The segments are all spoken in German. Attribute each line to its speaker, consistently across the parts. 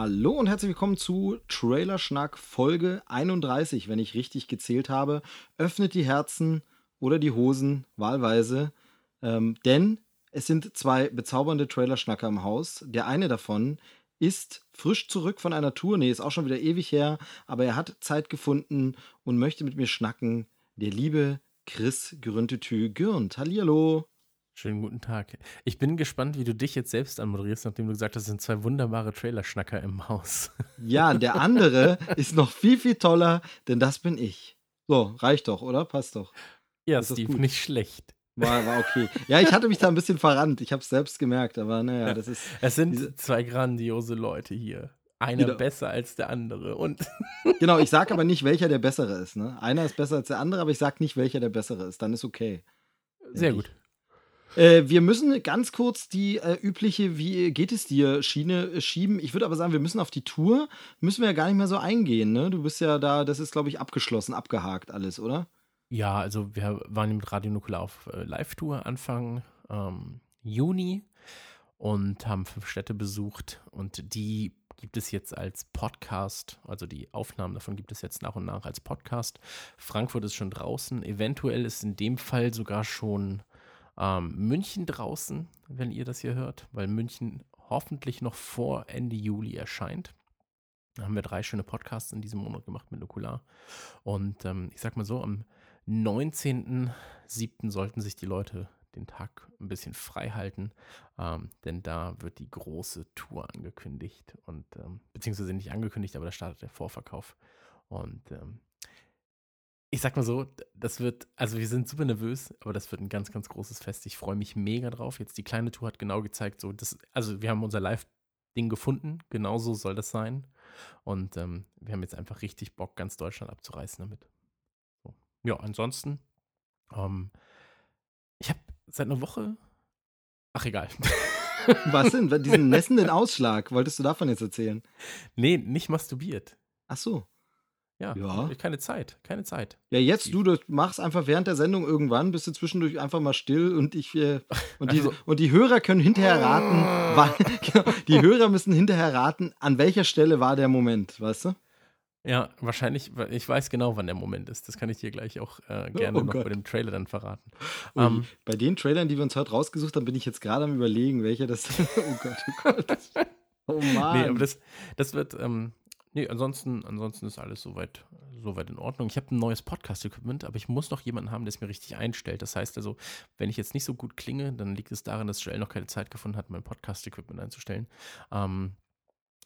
Speaker 1: Hallo und herzlich willkommen zu Trailer Schnack Folge 31, wenn ich richtig gezählt habe. Öffnet die Herzen oder die Hosen wahlweise, ähm, denn es sind zwei bezaubernde Trailer-Schnacker im Haus. Der eine davon ist frisch zurück von einer Tour, nee, ist auch schon wieder ewig her, aber er hat Zeit gefunden und möchte mit mir schnacken. Der liebe Chris Grüntetü Gürnt. Hallihallo.
Speaker 2: Schönen guten Tag. Ich bin gespannt, wie du dich jetzt selbst anmoderierst, nachdem du gesagt hast, es sind zwei wunderbare Trailer-Schnacker im Haus.
Speaker 1: Ja, der andere ist noch viel, viel toller, denn das bin ich. So, reicht doch, oder? Passt doch.
Speaker 2: Ja,
Speaker 1: Ist
Speaker 2: Steve, nicht schlecht.
Speaker 1: War, war okay. Ja, ich hatte mich da ein bisschen verrannt. Ich habe es selbst gemerkt, aber naja, das ist.
Speaker 2: Es sind zwei grandiose Leute hier. Einer
Speaker 1: Genau.
Speaker 2: besser als der andere. Und
Speaker 1: Genau, ich sage aber nicht, welcher der bessere ist. Ne? Einer ist besser als der andere, aber ich sage nicht, welcher der bessere ist. Dann ist okay.
Speaker 2: sehr gut.
Speaker 1: Äh, wir müssen ganz kurz die äh, übliche Wie geht es dir Schiene äh, schieben. Ich würde aber sagen, wir müssen auf die Tour, müssen wir ja gar nicht mehr so eingehen. Ne? Du bist ja da, das ist, glaube ich, abgeschlossen, abgehakt alles, oder?
Speaker 2: Ja, also wir waren mit Radio Nukular auf äh, Live-Tour Anfang ähm, Juni und haben fünf Städte besucht und die gibt es jetzt als Podcast, also die Aufnahmen davon gibt es jetzt nach und nach als Podcast. Frankfurt ist schon draußen, eventuell ist in dem Fall sogar schon ähm, München draußen, wenn ihr das hier hört, weil München hoffentlich noch vor Ende Juli erscheint. Da haben wir drei schöne Podcasts in diesem Monat gemacht mit Nukular. Und ähm, ich sag mal so, am 19.07. sollten sich die Leute den Tag ein bisschen frei halten, ähm, denn da wird die große Tour angekündigt und ähm, beziehungsweise nicht angekündigt, aber da startet der Vorverkauf. Und ähm, ich sag mal so, das wird, also wir sind super nervös, aber das wird ein ganz, ganz großes Fest. Ich freue mich mega drauf. Jetzt die kleine Tour hat genau gezeigt, so das, also wir haben unser Live-Ding gefunden, genauso soll das sein. Und ähm, wir haben jetzt einfach richtig Bock, ganz Deutschland abzureißen damit. So. Ja, ansonsten, ähm, ich habe seit einer Woche, ach egal.
Speaker 1: Was denn? Diesen messenden Ausschlag, wolltest du davon jetzt erzählen?
Speaker 2: nee, nicht masturbiert.
Speaker 1: Ach so.
Speaker 2: Ja,
Speaker 1: Ja.
Speaker 2: keine Zeit, keine Zeit.
Speaker 1: Ja, jetzt du, das machst einfach während der Sendung irgendwann, bist du zwischendurch einfach mal still und ich äh, und, die,
Speaker 2: Also-
Speaker 1: und die Hörer können hinterher raten, wann, die Hörer müssen hinterher raten, an welcher Stelle war der Moment, weißt du?
Speaker 2: Ja, wahrscheinlich, ich weiß genau, wann der Moment ist. Das kann ich dir gleich auch äh, gerne
Speaker 1: Oh
Speaker 2: noch
Speaker 1: Gott.
Speaker 2: bei dem Trailer dann verraten.
Speaker 1: Ui,
Speaker 2: Ähm,
Speaker 1: bei den Trailern, die wir uns heute rausgesucht haben, bin ich jetzt gerade am überlegen, welcher das. oh Gott, oh Gott. Oh Mann.
Speaker 2: Nee, aber das, das wird, ähm, nee, ansonsten, ansonsten ist alles soweit, soweit in Ordnung. Ich habe ein neues Podcast-Equipment, aber ich muss noch jemanden haben, der es mir richtig einstellt. Das heißt also, wenn ich jetzt nicht so gut klinge, dann liegt es daran, dass Joel noch keine Zeit gefunden hat, mein Podcast-Equipment einzustellen. Ähm,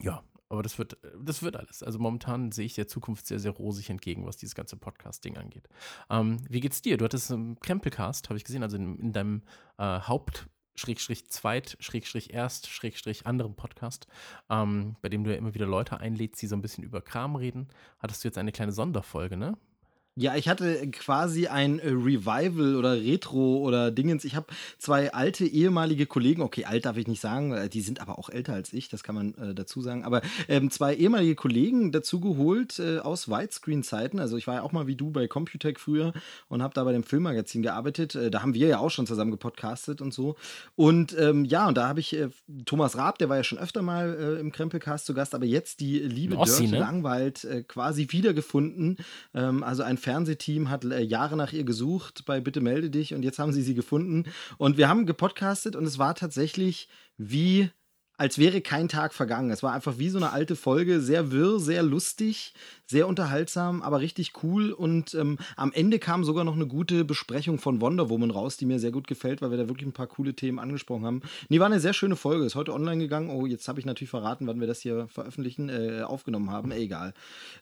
Speaker 2: ja, aber das wird, das wird alles. Also momentan sehe ich der Zukunft sehr, sehr rosig entgegen, was dieses ganze Podcast-Ding angeht. Ähm, wie geht's dir? Du hattest einen Krempelcast, habe ich gesehen, also in, in deinem äh, Haupt- Schrägstrich Zweit, Schrägstrich Erst, Schrägstrich anderen Podcast, ähm, bei dem du ja immer wieder Leute einlädst, die so ein bisschen über Kram reden, hattest du jetzt eine kleine Sonderfolge, ne?
Speaker 1: Ja, ich hatte quasi ein äh, Revival oder Retro oder Dingens. Ich habe zwei alte ehemalige Kollegen, okay, alt darf ich nicht sagen, äh, die sind aber auch älter als ich, das kann man äh, dazu sagen. Aber ähm, zwei ehemalige Kollegen dazu geholt äh, aus Widescreen-Zeiten. Also ich war ja auch mal wie du bei Computec früher und habe da bei dem Filmmagazin gearbeitet. Äh, da haben wir ja auch schon zusammen gepodcastet und so. Und ähm, ja, und da habe ich äh, Thomas Raab, der war ja schon öfter mal im Krempelcast zu Gast, aber jetzt die liebe
Speaker 2: Ossi,
Speaker 1: Dörte
Speaker 2: ne?
Speaker 1: Langwald quasi wiedergefunden. Ähm, also ein Fernsehteam hat äh, Jahre nach ihr gesucht bei Bitte melde dich und jetzt haben sie sie gefunden. Und wir haben gepodcastet und es war tatsächlich wie als wäre kein Tag vergangen. Es war einfach wie so eine alte Folge, sehr wirr, sehr lustig, sehr unterhaltsam, aber richtig cool. Und ähm, am Ende kam sogar noch eine gute Besprechung von Wonder Woman raus, die mir sehr gut gefällt, weil wir da wirklich ein paar coole Themen angesprochen haben. Nee, war eine sehr schöne Folge. Ist heute online gegangen. Oh, jetzt habe ich natürlich verraten, wann wir das hier veröffentlichen, äh, aufgenommen haben. Äh, egal.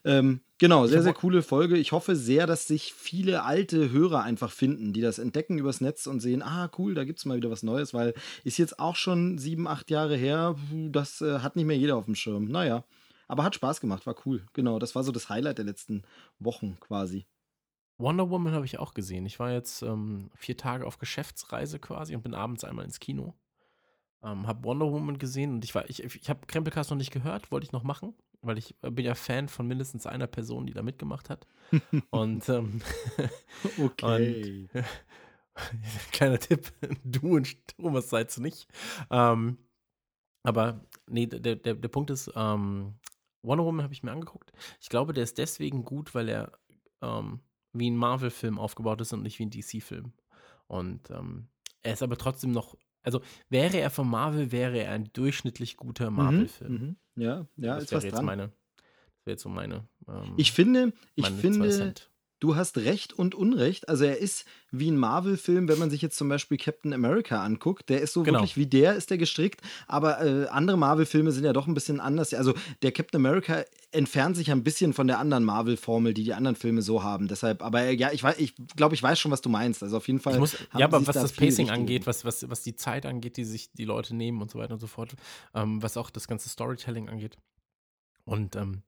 Speaker 1: Ähm, genau, sehr, sehr coole Folge. Ich hoffe sehr, dass sich viele alte Hörer einfach finden, die das entdecken übers Netz und sehen, ah, cool, da gibt es mal wieder was Neues, weil ist jetzt auch schon sieben, acht Jahre her. Das äh, hat nicht mehr jeder auf dem Schirm. Naja. Aber hat Spaß gemacht, war cool. Genau, das war so das Highlight der letzten Wochen quasi.
Speaker 2: Wonder Woman habe ich auch gesehen. Ich war jetzt ähm, vier Tage auf Geschäftsreise quasi und bin abends einmal ins Kino. Ähm, habe Wonder Woman gesehen und ich war, ich, ich habe Krempelcast noch nicht gehört, wollte ich noch machen, weil ich äh, bin ja Fan von mindestens einer Person, die da mitgemacht hat. und ähm,
Speaker 1: okay.
Speaker 2: Und, kleiner Tipp, du und Thomas seid es nicht. Ähm, aber nee, der, der, der Punkt ist, ähm, Wonder Woman habe ich mir angeguckt. Ich glaube, der ist deswegen gut, weil er ähm, wie ein Marvel-Film aufgebaut ist und nicht wie ein DC-Film. Und ähm, er ist aber trotzdem noch, also wäre er von Marvel, wäre er ein durchschnittlich guter Marvel-Film.
Speaker 1: Mhm, mhm. Ja, ja,
Speaker 2: das
Speaker 1: ist
Speaker 2: wäre jetzt
Speaker 1: dran.
Speaker 2: meine, das wäre jetzt so meine. Ähm,
Speaker 1: Ich finde, ich finde. Du hast Recht und Unrecht. Also er ist wie ein Marvel-Film, wenn man sich jetzt zum Beispiel Captain America anguckt. Der ist so
Speaker 2: Genau.
Speaker 1: wirklich wie der ist der gestrickt. Aber äh, andere Marvel-Filme sind ja doch ein bisschen anders. Also der Captain America entfernt sich ein bisschen von der anderen Marvel-Formel, die die anderen Filme so haben. Deshalb, aber äh, ja, ich weiß, ich glaube, ich weiß schon, was du meinst. Also auf jeden Fall.
Speaker 2: Muss, ja, aber was
Speaker 1: da
Speaker 2: das Pacing angeht, was, was, was die Zeit angeht, die sich die Leute nehmen und so weiter und so fort, ähm, was auch das ganze Storytelling angeht. Und ähm,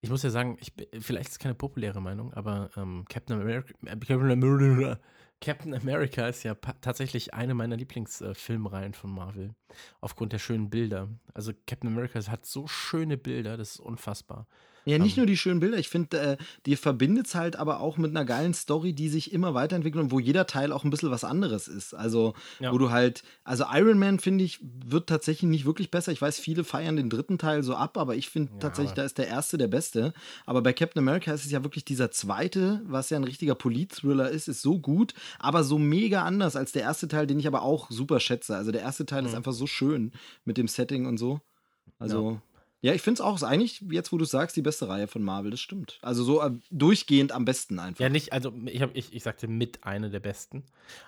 Speaker 2: ich muss ja sagen, ich, vielleicht ist es keine populäre Meinung, aber ähm, Captain, America, äh, Captain, America, Captain America ist ja tatsächlich eine meiner Lieblingsfilmreihen von Marvel. Aufgrund der schönen Bilder. Also Captain America hat so schöne Bilder, das ist unfassbar.
Speaker 1: Ja, nicht
Speaker 2: Ähm,
Speaker 1: nur die schönen Bilder, ich finde, äh, die verbindet es halt aber auch mit einer geilen Story, die sich immer weiterentwickelt und wo jeder Teil auch ein bisschen was anderes ist. Also,
Speaker 2: Ja.
Speaker 1: wo du halt, also Iron Man, finde ich, wird tatsächlich nicht wirklich besser. Ich weiß, viele feiern den dritten Teil so ab, aber ich finde
Speaker 2: Ja,
Speaker 1: tatsächlich, da ist der erste der beste. Aber bei Captain America ist es ja wirklich dieser zweite, was ja ein richtiger Polit-Thriller ist, ist so gut, aber so mega anders als der erste Teil, den ich aber auch super schätze. Also, der erste Teil ist
Speaker 2: Mhm.
Speaker 1: einfach so schön mit dem Setting und so. Also. Ja, ich finde es auch, ist eigentlich, jetzt wo du sagst, die beste Reihe von Marvel, das stimmt. Also so äh, durchgehend am besten einfach.
Speaker 2: Ja, nicht, also ich, hab, ich, ich sagte mit eine der besten.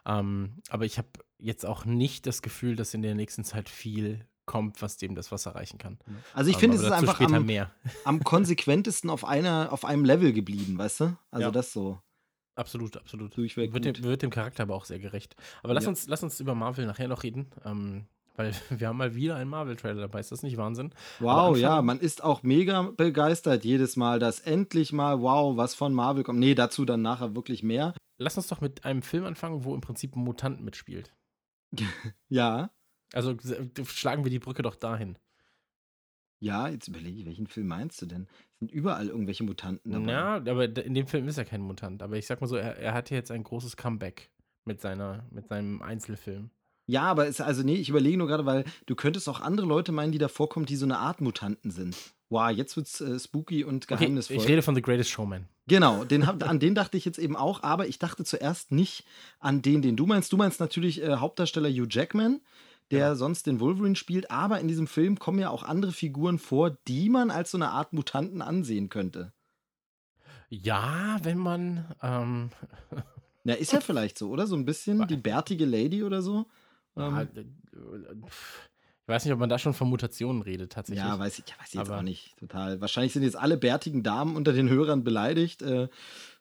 Speaker 2: Ähm, aber ich habe jetzt auch nicht das Gefühl, dass in der nächsten Zeit viel kommt, was dem das Wasser reichen kann.
Speaker 1: Also ich
Speaker 2: Aber-
Speaker 1: finde, es ist einfach am,
Speaker 2: mehr.
Speaker 1: am konsequentesten auf einer, auf einem Level geblieben, weißt du? Also
Speaker 2: Ja.
Speaker 1: das so.
Speaker 2: Absolut, absolut.
Speaker 1: Durchweg
Speaker 2: Wird dem, wird dem Charakter aber auch sehr gerecht. Aber lass,
Speaker 1: Ja.
Speaker 2: uns, lass uns über Marvel nachher noch reden. Ähm, weil wir haben mal wieder einen Marvel-Trailer dabei. Ist das nicht Wahnsinn?
Speaker 1: Wow, ja, man ist auch mega begeistert jedes Mal, dass endlich mal, wow, was von Marvel kommt. Nee, dazu dann nachher wirklich mehr.
Speaker 2: Lass uns doch mit einem Film anfangen, wo im Prinzip ein Mutant mitspielt.
Speaker 1: Ja,
Speaker 2: Also schlagen wir die Brücke doch dahin.
Speaker 1: ja, jetzt überlege ich, welchen Film meinst du denn? Es sind überall irgendwelche Mutanten dabei.
Speaker 2: Ja, aber in dem Film ist er kein Mutant. Aber ich sag mal so, er, er hat jetzt ein großes Comeback mit, seiner, mit seinem Einzelfilm.
Speaker 1: Ja, aber es, also nee, ich überlege nur gerade, weil du könntest auch andere Leute meinen, die da vorkommen, die so eine Art Mutanten sind. Wow, jetzt wird's äh, spooky und
Speaker 2: Okay,
Speaker 1: geheimnisvoll.
Speaker 2: ich rede von The Greatest Showman.
Speaker 1: Genau, den, hab- an den dachte ich jetzt eben auch, aber ich dachte zuerst nicht an den, den du meinst. Du meinst natürlich äh, Hauptdarsteller Hugh Jackman, der
Speaker 2: Genau.
Speaker 1: sonst den Wolverine spielt, aber in diesem Film kommen ja auch andere Figuren vor, die man als so eine Art Mutanten ansehen könnte.
Speaker 2: Ja, wenn man. Ähm,
Speaker 1: Na, ist ja vielleicht so, oder? So ein bisschen die bärtige Lady oder so.
Speaker 2: Ja,
Speaker 1: Ähm,
Speaker 2: äh, äh, ich weiß nicht, ob man da schon von Mutationen redet, tatsächlich.
Speaker 1: ja, weiß ich, ja, weiß ich jetzt
Speaker 2: Aber-
Speaker 1: auch nicht. Total. Wahrscheinlich sind jetzt alle bärtigen Damen unter den Hörern beleidigt. Äh,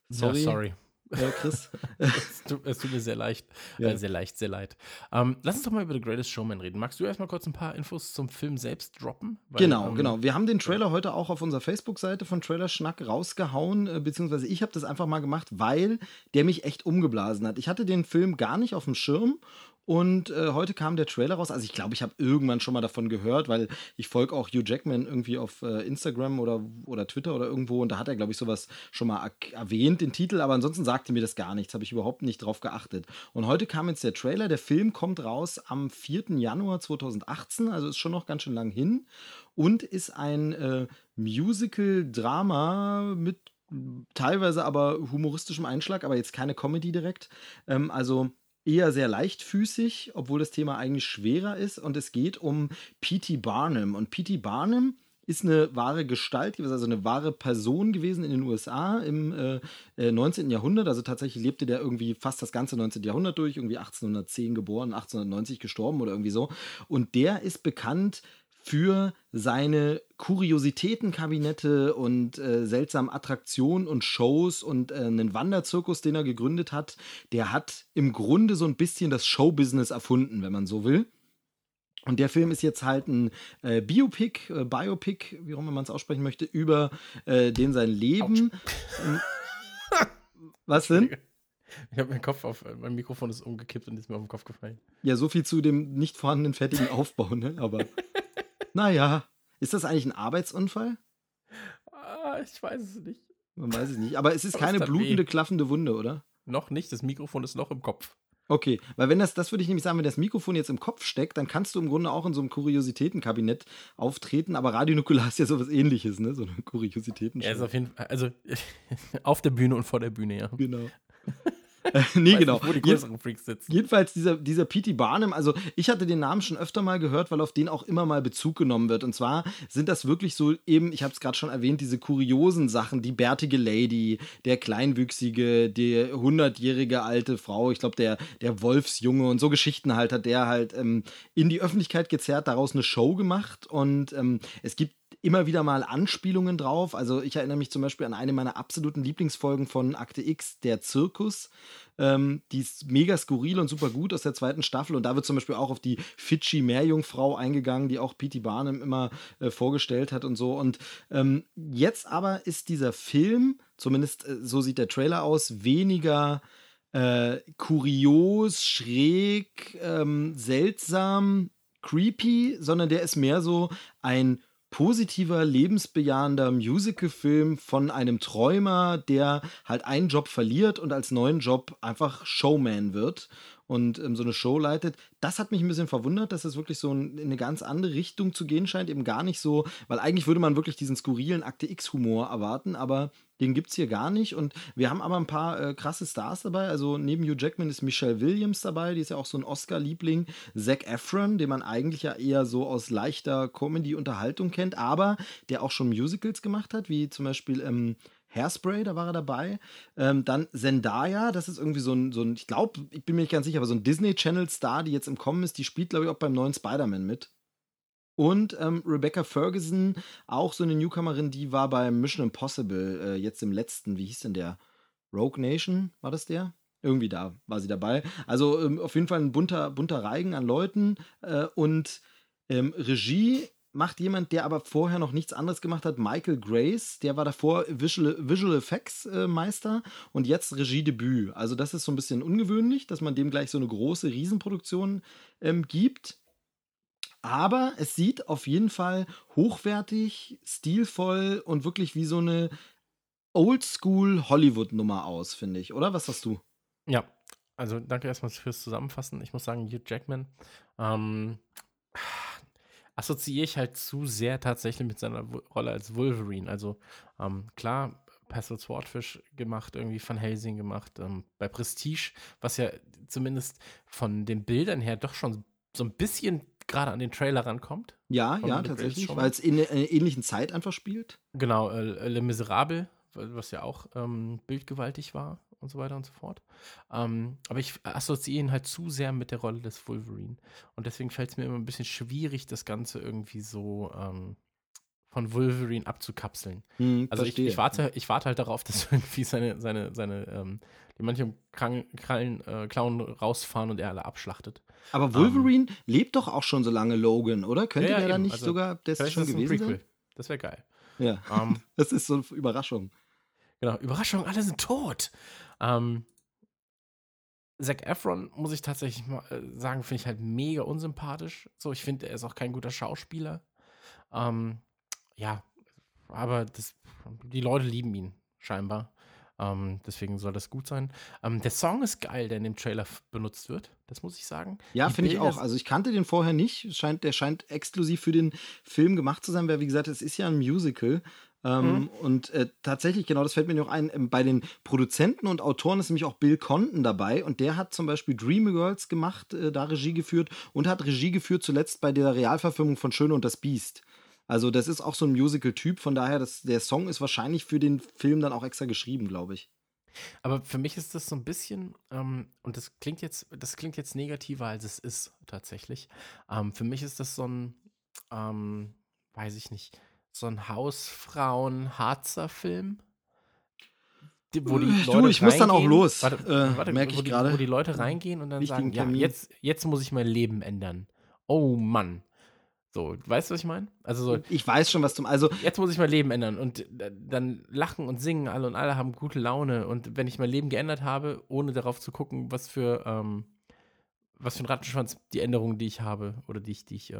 Speaker 1: sorry,
Speaker 2: Ja, sorry.
Speaker 1: Äh, Chris.
Speaker 2: es, tut, es tut mir sehr leicht.
Speaker 1: Ja.
Speaker 2: Äh, sehr leicht, sehr leid. Ähm, lass uns doch mal über The Greatest Showman reden. Magst du erstmal kurz ein paar Infos zum Film selbst droppen? Weil,
Speaker 1: Genau,
Speaker 2: ähm,
Speaker 1: genau. Wir haben den Trailer heute auch auf unserer Facebook-Seite von Trailerschnack rausgehauen, äh, beziehungsweise ich habe das einfach mal gemacht, weil der mich echt umgeblasen hat. Ich hatte den Film gar nicht auf dem Schirm und äh, heute kam der Trailer raus. Also ich glaube, ich habe irgendwann schon mal davon gehört, weil ich folge auch Hugh Jackman irgendwie auf äh, Instagram oder, oder Twitter oder irgendwo und da hat er, glaube ich, sowas schon mal erwähnt, den Titel, aber ansonsten sagte mir das gar nichts, habe ich überhaupt nicht drauf geachtet. Und heute kam jetzt der Trailer, der Film kommt raus am 4. Januar 2018, also ist schon noch ganz schön lang hin und ist ein äh, Musical-Drama mit teilweise aber humoristischem Einschlag, aber jetzt keine Comedy direkt. Ähm, also eher sehr leichtfüßig, obwohl das Thema eigentlich schwerer ist. Und es geht um P.T. Barnum. Und P.T. Barnum ist eine wahre Gestalt, also eine wahre Person gewesen in den USA im äh, äh, 19. Jahrhundert. Also tatsächlich lebte der irgendwie fast das ganze 19. Jahrhundert durch, irgendwie 1810 geboren, 1890 gestorben oder irgendwie so. Und der ist bekannt für seine Kuriositätenkabinette und äh, seltsamen Attraktionen und Shows und äh, einen Wanderzirkus, den er gegründet hat. Der hat im Grunde so ein bisschen das Showbusiness erfunden, wenn man so will. Und der Film ist jetzt halt ein äh, Biopic, äh, Biopic, wie auch immer man es aussprechen möchte, über äh, den sein Leben. Ähm, Was denn?
Speaker 2: Ich habe meinen Kopf auf, mein Mikrofon ist umgekippt und ist mir auf den Kopf gefallen.
Speaker 1: Ja, so viel zu dem nicht vorhandenen fertigen Aufbau, ne? Aber naja, ist das eigentlich ein Arbeitsunfall?
Speaker 2: Ah, ich weiß es nicht.
Speaker 1: Man weiß es nicht. Aber es ist
Speaker 2: Aber
Speaker 1: keine blutende,
Speaker 2: weh.
Speaker 1: klaffende Wunde, oder?
Speaker 2: Noch nicht, das Mikrofon ist noch im Kopf.
Speaker 1: Okay, weil wenn das, das würde ich nämlich sagen, wenn das Mikrofon jetzt im Kopf steckt, dann kannst du im Grunde auch in so einem Kuriositätenkabinett auftreten, aber Radio Nukular ist ja sowas ähnliches, ne? So eine Kuriositäten.
Speaker 2: Er ist auf jeden Fall, also auf der Bühne und vor der Bühne, ja.
Speaker 1: Genau. Nee,
Speaker 2: Weiß
Speaker 1: genau.
Speaker 2: Nicht, wo die größeren Freaks sitzen.
Speaker 1: Jedenfalls dieser, dieser P.T. Barnum, also ich hatte den Namen schon öfter mal gehört, weil auf den auch immer mal Bezug genommen wird. Und zwar sind das wirklich so eben, ich habe es gerade schon erwähnt, diese kuriosen Sachen, die bärtige Lady, der kleinwüchsige, die hundertjährige alte Frau, ich glaube der, der Wolfsjunge und so Geschichten halt hat der halt ähm, in die Öffentlichkeit gezerrt, daraus eine Show gemacht und ähm, es gibt immer wieder mal Anspielungen drauf. Also ich erinnere mich zum Beispiel an eine meiner absoluten Lieblingsfolgen von Akte X, der Zirkus. Ähm, die ist mega skurril und super gut aus der zweiten Staffel. Und da wird zum Beispiel auch auf die Fidschi-Meerjungfrau eingegangen, die auch P.T. Barnum immer äh, vorgestellt hat und so. Und ähm, jetzt aber ist dieser Film, zumindest äh, so sieht der Trailer aus, weniger äh, kurios, schräg, ähm, seltsam, creepy, sondern der ist mehr so ein positiver, lebensbejahender Musicalfilm von einem Träumer, der halt einen Job verliert und als neuen Job einfach Showman wird und ähm, so eine Show leitet. Das hat mich ein bisschen verwundert, dass es wirklich so ein, in eine ganz andere Richtung zu gehen scheint. Eben gar nicht so, weil eigentlich würde man wirklich diesen skurrilen Akte X-Humor erwarten, aber den gibt es hier gar nicht. Und wir haben aber ein paar äh, krasse Stars dabei. Also neben Hugh Jackman ist Michelle Williams dabei, die ist ja auch so ein Oscar-Liebling. Zac Efron, den man eigentlich ja eher so aus leichter Comedy-Unterhaltung kennt, aber der auch schon Musicals gemacht hat, wie zum Beispiel ähm, Hairspray, da war er dabei. Ähm, dann Zendaya, das ist irgendwie so ein, so ein ich glaube, ich bin mir nicht ganz sicher, aber so ein Disney Channel-Star, die jetzt im Kommen ist, die spielt, glaube ich, auch beim neuen Spider-Man mit. Und ähm, Rebecca Ferguson, auch so eine Newcomerin, die war bei Mission Impossible, äh, jetzt im letzten, wie hieß denn der? Rogue Nation, war das der? Irgendwie da war sie dabei. Also ähm, auf jeden Fall ein bunter, bunter Reigen an Leuten. Äh, und ähm, Regie macht jemand, der aber vorher noch nichts anderes gemacht hat, Michael Grace. Der war davor Visual, Visual Effects äh, Meister und jetzt Regiedebüt. Also das ist so ein bisschen ungewöhnlich, dass man dem gleich so eine große Riesenproduktion ähm, gibt. Aber es sieht auf jeden Fall hochwertig, stilvoll und wirklich wie so eine Oldschool-Hollywood-Nummer aus, finde ich. Oder was sagst du?
Speaker 2: Ja, also danke erstmal fürs Zusammenfassen. Ich muss sagen, Hugh Jackman ähm, assoziiere ich halt zu sehr tatsächlich mit seiner Rolle als Wolverine. Also ähm, klar, Pascal Swordfish gemacht, irgendwie Van Helsing gemacht, ähm, bei Prestige, was ja zumindest von den Bildern her doch schon so ein bisschen gerade an den Trailer rankommt.
Speaker 1: Ja, ja, tatsächlich, weil es in einer ähnlichen Zeit einfach spielt.
Speaker 2: Genau, äh, Le Miserable, was ja auch ähm, bildgewaltig war und so weiter und so fort. Ähm, aber ich assoziiere ihn halt zu sehr mit der Rolle des Wolverine. Und deswegen fällt es mir immer ein bisschen schwierig, das Ganze irgendwie so ähm, von Wolverine abzukapseln.
Speaker 1: Hm,
Speaker 2: Also ich, ich, warte, ich warte halt darauf, dass irgendwie seine, seine, seine, ähm, die manche Krallen, äh, Klauen rausfahren und er alle abschlachtet.
Speaker 1: Aber Wolverine lebt doch auch schon so lange Logan, oder? Könnte
Speaker 2: Ja, ja,
Speaker 1: der da nicht
Speaker 2: Also,
Speaker 1: sogar,
Speaker 2: Vielleicht
Speaker 1: schon gewesen sein?
Speaker 2: Das wäre geil.
Speaker 1: Ja,
Speaker 2: Ähm,
Speaker 1: das ist so eine Überraschung.
Speaker 2: Genau, Überraschung, alle sind tot. Ähm, Zac Efron, muss ich tatsächlich mal äh, sagen, finde ich halt mega unsympathisch. So, ich finde, er ist auch kein guter Schauspieler. Ähm, ja, aber das, die Leute lieben ihn, scheinbar. Ähm, deswegen soll das gut sein. Ähm, der Song ist geil, der in dem Trailer benutzt wird. Das muss ich sagen.
Speaker 1: Ja, finde ich auch. Also ich kannte den vorher nicht. Scheint, der scheint exklusiv für den Film gemacht zu sein, weil wie gesagt, es ist ja ein Musical. Ähm,
Speaker 2: Mhm.
Speaker 1: Und äh, tatsächlich, genau, das fällt mir noch ein, ähm, bei den Produzenten und Autoren ist nämlich auch Bill Condon dabei und der hat zum Beispiel Dreamgirls gemacht, äh, da Regie geführt und hat Regie geführt zuletzt bei der Realverfilmung von Schöne und das Biest. Also das ist auch so ein Musical-Typ, von daher, das, der Song ist wahrscheinlich für den Film dann auch extra geschrieben, glaube ich.
Speaker 2: Aber für mich ist das so ein bisschen, ähm, und das klingt jetzt, das klingt jetzt negativer, als es ist tatsächlich. Ähm, für mich ist das so ein, ähm, weiß ich nicht, so ein Hausfrauen-Harzer-Film. Wo die
Speaker 1: Äh, du,
Speaker 2: Leute
Speaker 1: ich muss dann auch los,
Speaker 2: Warte,
Speaker 1: äh,
Speaker 2: warte,
Speaker 1: merk
Speaker 2: wo
Speaker 1: ich gerade.
Speaker 2: Wo die Leute reingehen und dann
Speaker 1: Wichtigen
Speaker 2: sagen, ja, jetzt, jetzt muss ich mein Leben ändern. oh Mann. So, weißt du, was ich meine? Also so,
Speaker 1: Ich weiß schon, was zum. Also,
Speaker 2: jetzt muss ich mein Leben ändern und äh, dann lachen und singen alle und alle haben gute Laune und wenn ich mein Leben geändert habe, ohne darauf zu gucken, was für ähm, was für ein Rattenschwanz die Änderungen, die ich habe oder die ich, die ich äh,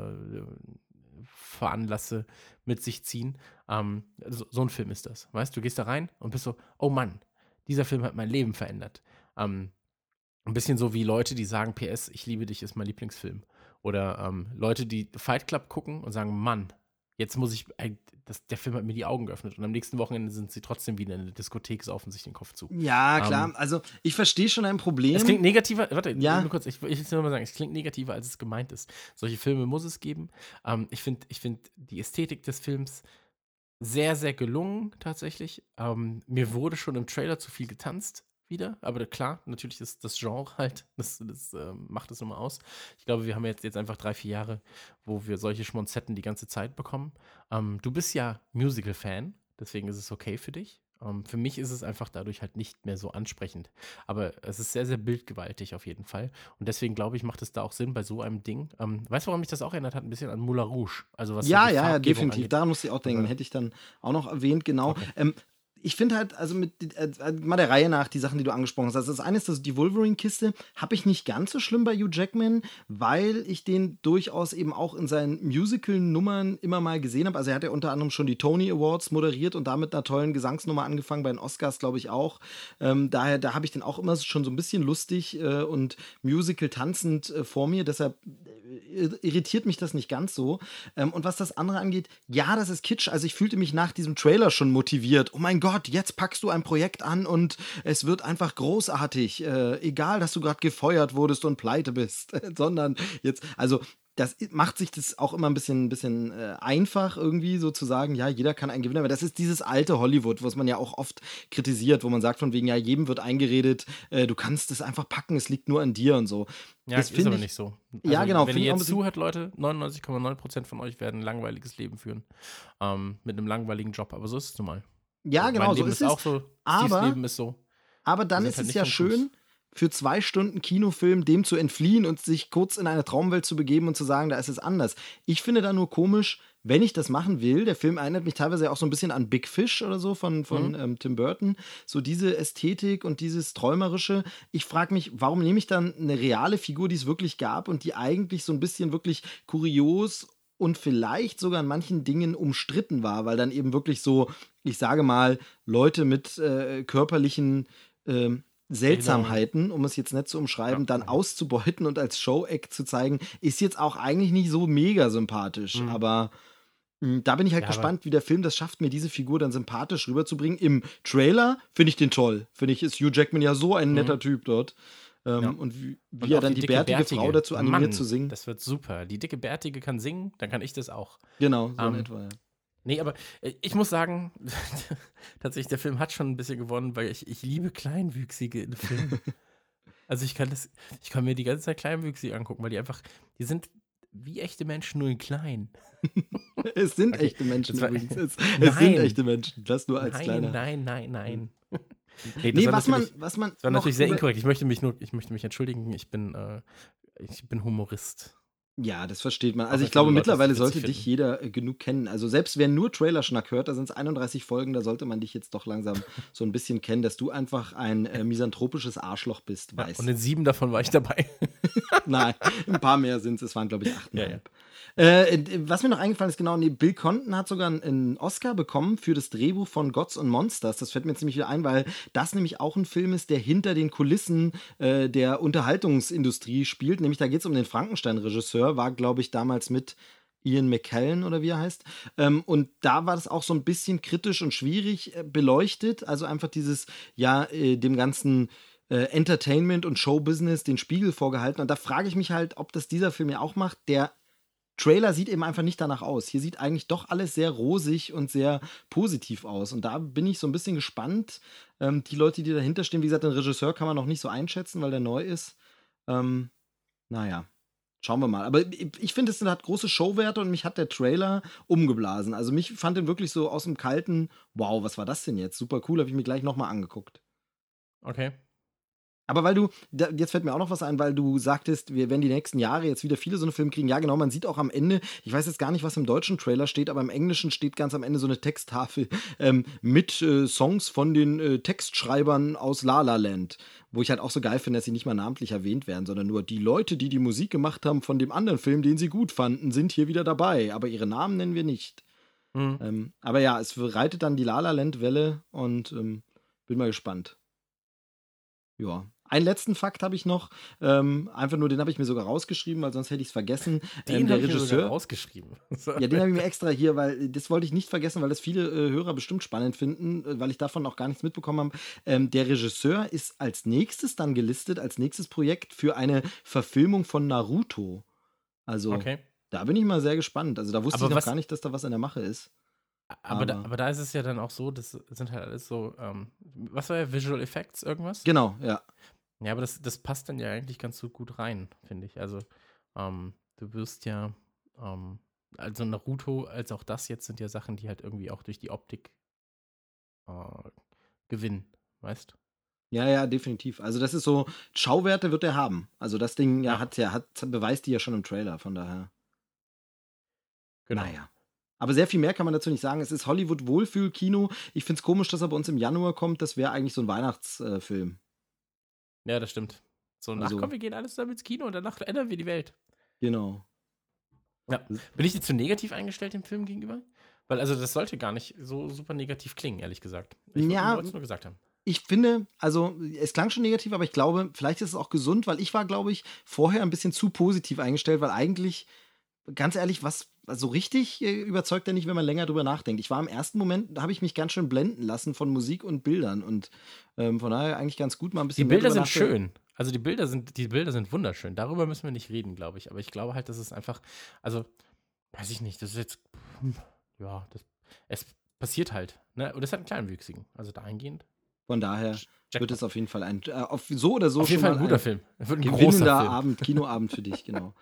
Speaker 2: veranlasse, mit sich ziehen. Ähm, so, so ein Film ist das. Weißt du, gehst da rein und bist so, oh Mann, dieser Film hat mein Leben verändert. Ähm, ein bisschen so wie Leute, die sagen, PS, ich liebe dich, ist mein Lieblingsfilm. Oder ähm, Leute, die Fight Club gucken und sagen, Mann, jetzt muss ich, ey, das, der Film hat mir die Augen geöffnet. Und am nächsten Wochenende sind sie trotzdem wieder in der Diskothek, saufen sich den Kopf zu.
Speaker 1: ja, klar.
Speaker 2: Ähm,
Speaker 1: also, ich verstehe schon ein Problem.
Speaker 2: Es klingt negativer, warte,
Speaker 1: Ja.
Speaker 2: nur kurz, ich, ich will nur mal sagen, es klingt negativer, als es gemeint ist. Solche Filme muss es geben. Ähm, ich finde ich find die Ästhetik des Films sehr, sehr gelungen, tatsächlich. Ähm, mir wurde schon im Trailer zu viel getanzt wieder, aber klar, natürlich ist das Genre halt, das, das ähm, macht es nochmal aus. Ich glaube, wir haben jetzt, jetzt einfach drei, vier Jahre, wo wir solche Schmonzetten die ganze Zeit bekommen. Ähm, du bist ja Musical-Fan, deswegen ist es okay für dich. Ähm, für mich ist es einfach dadurch halt nicht mehr so ansprechend. Aber es ist sehr, sehr bildgewaltig auf jeden Fall. Und deswegen glaube ich, macht es da auch Sinn bei so einem Ding. Ähm, weißt du, warum mich das auch erinnert hat? Ein bisschen an Moulin Rouge. Also was
Speaker 1: ja, ja, ja, definitiv.
Speaker 2: angeht.
Speaker 1: Daran musste ich auch denken. Hätte ich dann auch noch erwähnt, genau. Ähm, ich finde halt, also mit äh, äh, mal der Reihe nach, die Sachen, die du angesprochen hast. Also das eine ist, dass die Wolverine-Kiste habe ich nicht ganz so schlimm bei Hugh Jackman, weil ich den durchaus eben auch in seinen Musical-Nummern immer mal gesehen habe. Also er hat ja unter anderem schon die Tony Awards moderiert und damit einer tollen Gesangsnummer angefangen, bei den Oscars, glaube ich, auch. Ähm, daher, da habe ich den auch immer schon so ein bisschen lustig äh, und Musical tanzend äh, vor mir. Deshalb äh, irritiert mich das nicht ganz so. Ähm, und was das andere angeht, ja, das ist Kitsch. Also ich fühlte mich nach diesem Trailer schon motiviert. Oh mein Gott, jetzt packst du ein Projekt an und es wird einfach großartig. Äh, egal, dass du gerade gefeuert wurdest und pleite bist, sondern jetzt, also das macht sich das auch immer ein bisschen, ein bisschen äh, einfach irgendwie so zu sagen, ja, jeder kann ein Gewinner werden. Das ist dieses alte Hollywood, was man ja auch oft kritisiert, wo man sagt von wegen, ja, jedem wird eingeredet, äh, du kannst es einfach packen, es liegt nur an dir und so.
Speaker 2: Ja,
Speaker 1: das
Speaker 2: ist aber
Speaker 1: ich-
Speaker 2: nicht so.
Speaker 1: Ja, genau,
Speaker 2: Wenn ihr jetzt zuhört, Leute, 99,9% von euch werden ein langweiliges Leben führen. Ähm, mit einem langweiligen Job. Aber so ist es nun mal.
Speaker 1: Ja, genau, so ist
Speaker 2: ist
Speaker 1: es.
Speaker 2: auch so.
Speaker 1: aber-
Speaker 2: Steves Leben ist so.
Speaker 1: Aber dann
Speaker 2: Wir
Speaker 1: ist
Speaker 2: halt
Speaker 1: es ja schön, für zwei Stunden Kinofilm dem zu entfliehen und sich kurz in eine Traumwelt zu begeben und zu sagen, da ist es anders. Ich finde da nur komisch, wenn ich das machen will. Der Film erinnert mich teilweise ja auch so ein bisschen an Big Fish oder so von, von
Speaker 2: Mhm.
Speaker 1: ähm, Tim Burton. So diese Ästhetik und dieses Träumerische. Ich frage mich, warum nehme ich dann eine reale Figur, die es wirklich gab und die eigentlich so ein bisschen wirklich kurios und vielleicht sogar an manchen Dingen umstritten war, weil dann eben wirklich so, ich sage mal, Leute mit äh, körperlichen ähm, Seltsamheiten, um es jetzt nicht zu umschreiben,
Speaker 2: Ja.
Speaker 1: dann auszubeuten und als Show-Act zu zeigen, ist jetzt auch eigentlich nicht so mega sympathisch.
Speaker 2: Mhm.
Speaker 1: Aber mh, da bin ich halt
Speaker 2: Ja,
Speaker 1: gespannt, wie der Film das schafft, mir diese Figur dann sympathisch rüberzubringen. Im Trailer finde ich den toll. Finde ich, ist Hugh Jackman ja so ein
Speaker 2: Mhm.
Speaker 1: netter Typ dort. Ähm,
Speaker 2: Ja.
Speaker 1: Und wie,
Speaker 2: Und
Speaker 1: wie er
Speaker 2: auch
Speaker 1: dann die,
Speaker 2: dicke
Speaker 1: bärtige,
Speaker 2: Bärtige.
Speaker 1: Frau dazu animiert
Speaker 2: Mann,
Speaker 1: zu singen.
Speaker 2: Das wird super. Die dicke Bärtige kann singen, dann kann ich das auch.
Speaker 1: genau, so in
Speaker 2: Ähm,
Speaker 1: etwa. Ja.
Speaker 2: Nee, aber äh, ich muss sagen, tatsächlich, der Film hat schon ein bisschen gewonnen, weil ich, ich liebe Kleinwüchsige in Filmen. also ich kann das, ich kann mir die ganze Zeit Kleinwüchsige angucken, weil die einfach, die sind wie echte Menschen nur in klein.
Speaker 1: Es sind
Speaker 2: Okay,
Speaker 1: echte Menschen
Speaker 2: war-
Speaker 1: übrigens. Es, es
Speaker 2: Nein.
Speaker 1: sind echte Menschen. Das nur als
Speaker 2: nein,
Speaker 1: kleiner.
Speaker 2: nein, nein, nein. nee, das
Speaker 1: Nee,
Speaker 2: war
Speaker 1: was man,
Speaker 2: natürlich-
Speaker 1: was man.
Speaker 2: Das war natürlich sehr inkorrekt. Ich möchte mich nur, ich möchte mich entschuldigen. Ich bin, äh, ich bin Humorist.
Speaker 1: Ja, das versteht man. Also ich glaube, mittlerweile sollte
Speaker 2: finden.
Speaker 1: dich jeder äh, genug kennen. Also selbst wer nur Trailerschnack hört, da sind es 31 Folgen, da sollte man dich jetzt doch langsam so ein bisschen kennen, dass du einfach ein äh, misanthropisches Arschloch bist,
Speaker 2: Ja,
Speaker 1: weiß.
Speaker 2: und in sieben davon war ich dabei.
Speaker 1: Nein, ein paar mehr sind es. Es waren, glaube ich, achteinhalb.
Speaker 2: Ja,
Speaker 1: Äh, äh, was mir noch eingefallen ist, genau, nee, Bill Conton hat sogar einen, Oscar bekommen für das Drehbuch von Gods and Monsters. Das fällt mir ziemlich wieder ein, weil das nämlich auch ein Film ist, der hinter den Kulissen äh, der Unterhaltungsindustrie spielt. Nämlich da geht es um den Frankenstein-Regisseur, war, glaube ich, damals mit Ian McKellen oder wie er heißt. Ähm, und da war das auch so ein bisschen kritisch und schwierig äh, beleuchtet. Also einfach dieses, ja, äh, dem ganzen Entertainment und Showbusiness den Spiegel vorgehalten. Und da frage ich mich halt, ob das dieser Film ja auch macht. Der Trailer sieht eben einfach nicht danach aus. Hier sieht eigentlich doch alles sehr rosig und sehr positiv aus. Und da bin ich so ein bisschen gespannt. Ähm, die Leute, die dahinter stehen, wie gesagt, den Regisseur kann man noch nicht so einschätzen, weil der neu ist. Ähm, naja, schauen wir mal. Aber ich, finde, es hat große Showwerte und mich hat der Trailer umgeblasen. Also mich fand den wirklich so aus dem kalten, wow, was war das denn jetzt? Super cool, habe ich mir gleich nochmal angeguckt.
Speaker 2: Okay.
Speaker 1: Aber weil du, da, jetzt fällt mir auch noch was ein, weil du sagtest, wir werden die nächsten Jahre jetzt wieder viele so eine Filme kriegen. Ja, genau, man sieht auch am Ende, ich weiß jetzt gar nicht, was im deutschen Trailer steht, aber im Englischen steht ganz am Ende so eine Texttafel ähm, mit äh, Songs von den äh, Textschreibern aus La La Land. Wo ich halt auch so geil finde, dass sie nicht mal namentlich erwähnt werden, sondern nur die Leute, die die Musik gemacht haben von dem anderen Film, den sie gut fanden, sind hier wieder dabei. Aber ihre Namen nennen wir nicht. Mhm. Ähm, aber ja, es reitet dann die La La Land Welle und ähm, bin mal gespannt. Ja, einen letzten Fakt habe ich noch. Ähm, einfach nur, den habe ich mir sogar rausgeschrieben, weil sonst hätte ich es vergessen.
Speaker 2: Den ähm, der Regisseur. Ich sogar rausgeschrieben.
Speaker 1: ja, den habe ich mir extra hier, weil das wollte ich nicht vergessen, weil das viele äh, Hörer bestimmt spannend finden, äh, weil ich davon auch gar nichts mitbekommen habe. Ähm, der Regisseur ist als nächstes dann gelistet, als nächstes Projekt für eine Verfilmung von Naruto. Also, okay. da bin ich mal sehr gespannt. Also, da wusste Aber ich noch gar nicht, dass da was in der Mache ist.
Speaker 2: Aber, aber, da, aber da ist es ja dann auch so, das sind halt alles so, ähm, was war ja, Visual Effects, irgendwas?
Speaker 1: Genau, ja.
Speaker 2: Ja, aber das, das passt dann ja eigentlich ganz so gut rein, finde ich. Also, ähm, du wirst ja, ähm, also Naruto als auch das jetzt sind ja Sachen, die halt irgendwie auch durch die Optik äh, gewinnen, weißt
Speaker 1: Ja, ja, definitiv. Also das ist so, Schauwerte wird er haben. Also das Ding ja, hat ja, hat, beweist die ja schon im Trailer, von daher. Genau. Naja. Aber sehr viel mehr kann man dazu nicht sagen. Es ist Hollywood-Wohlfühl-Kino. Ich finde es komisch, dass er bei uns im Januar kommt. Das wäre eigentlich so ein Weihnachtsfilm.
Speaker 2: Ja, das stimmt. So, also, ach komm, wir gehen alles zusammen ins Kino und danach ändern wir die Welt.
Speaker 1: Genau.
Speaker 2: Ja. Bin ich dir zu negativ eingestellt dem Film gegenüber? Weil, also, das sollte gar nicht so super negativ klingen, ehrlich gesagt.
Speaker 1: Ich ja, wollte es nur gesagt haben. Ich finde, also, es klang schon negativ, aber ich glaube, vielleicht ist es auch gesund, weil ich war, glaube ich, vorher ein bisschen zu positiv eingestellt, weil eigentlich, ganz ehrlich, was so richtig äh, überzeugt er nicht, wenn man länger drüber nachdenkt. Ich war im ersten Moment, da habe ich mich ganz schön blenden lassen von Musik und Bildern und ähm, von daher eigentlich ganz gut mal ein bisschen.
Speaker 2: Die Bilder sind schön. Also die Bilder sind, die Bilder sind wunderschön. Darüber müssen wir nicht reden, glaube ich. Aber ich glaube halt, dass es einfach, also, weiß ich nicht, das ist jetzt, ja, das, es passiert halt. Ne? Und es hat einen kleinwüchsigen. Also dahingehend.
Speaker 1: Von daher Jackpot. wird es auf jeden Fall ein, äh, auf so oder so
Speaker 2: auf jeden Fall ein guter ein Film.
Speaker 1: Ein gewinnender Abend, Kinoabend für dich, genau.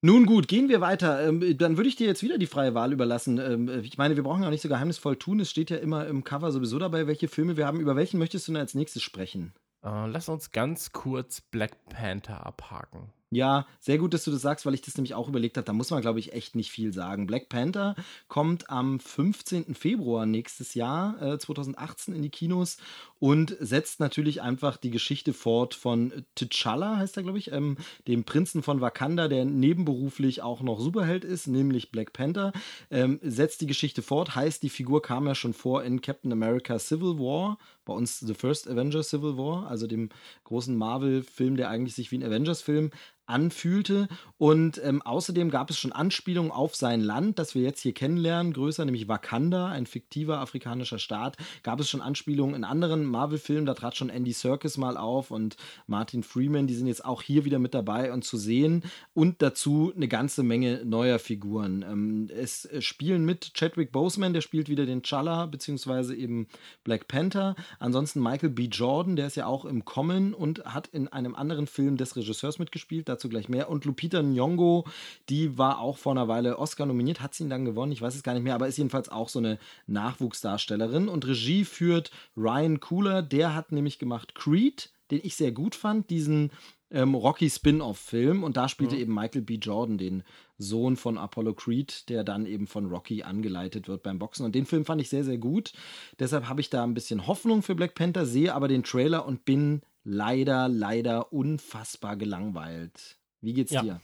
Speaker 1: Nun gut, gehen wir weiter. Ähm, dann würde ich dir jetzt wieder die freie Wahl überlassen. Ähm, ich meine, wir brauchen ja nicht so geheimnisvoll tun. Es steht ja immer im Cover sowieso dabei, welche Filme wir haben. Über welchen möchtest du denn als nächstes sprechen?
Speaker 2: Uh, lass uns ganz kurz Black Panther abhaken.
Speaker 1: Ja, sehr gut, dass du das sagst, weil ich das nämlich auch überlegt habe. Da muss man, glaube ich, echt nicht viel sagen. Black Panther kommt am 15. Februar nächstes Jahr, äh, 2018, in die Kinos und setzt natürlich einfach die Geschichte fort von T'Challa, heißt er, glaube ich, ähm, dem Prinzen von Wakanda, der nebenberuflich auch noch Superheld ist, nämlich Black Panther. Ähm, setzt die Geschichte fort, heißt, die Figur kam ja schon vor in Captain America Civil War, bei uns The First Avengers Civil War, also dem großen Marvel-Film, der eigentlich sich wie ein Avengers-Film anfühlte. Und ähm, außerdem gab es schon Anspielungen auf sein Land, das wir jetzt hier kennenlernen, größer, nämlich Wakanda, ein fiktiver afrikanischer Staat. Gab es schon Anspielungen in anderen Marvel-Filmen, da trat schon Andy Serkis mal auf und Martin Freeman, die sind jetzt auch hier wieder mit dabei und zu sehen. Und dazu eine ganze Menge neuer Figuren. Ähm, es äh, spielen mit Chadwick Boseman, der spielt wieder den Chala, beziehungsweise eben Black Panther. Ansonsten Michael B. Jordan, der ist ja auch im Common und hat in einem anderen Film des Regisseurs mitgespielt dazu gleich mehr. Und Lupita Nyong'o, die war auch vor einer Weile Oscar nominiert, hat sie ihn dann gewonnen, ich weiß es gar nicht mehr, aber ist jedenfalls auch so eine Nachwuchsdarstellerin. Und Regie führt Ryan Cooler, der hat nämlich gemacht Creed, den ich sehr gut fand, diesen ähm, Rocky Spin-off-Film. Und da spielte mhm. eben Michael B. Jordan den Sohn von Apollo Creed, der dann eben von Rocky angeleitet wird beim Boxen. Und den Film fand ich sehr, sehr gut. Deshalb habe ich da ein bisschen Hoffnung für Black Panther, sehe aber den Trailer und bin leider, leider unfassbar gelangweilt. Wie geht's ja. dir?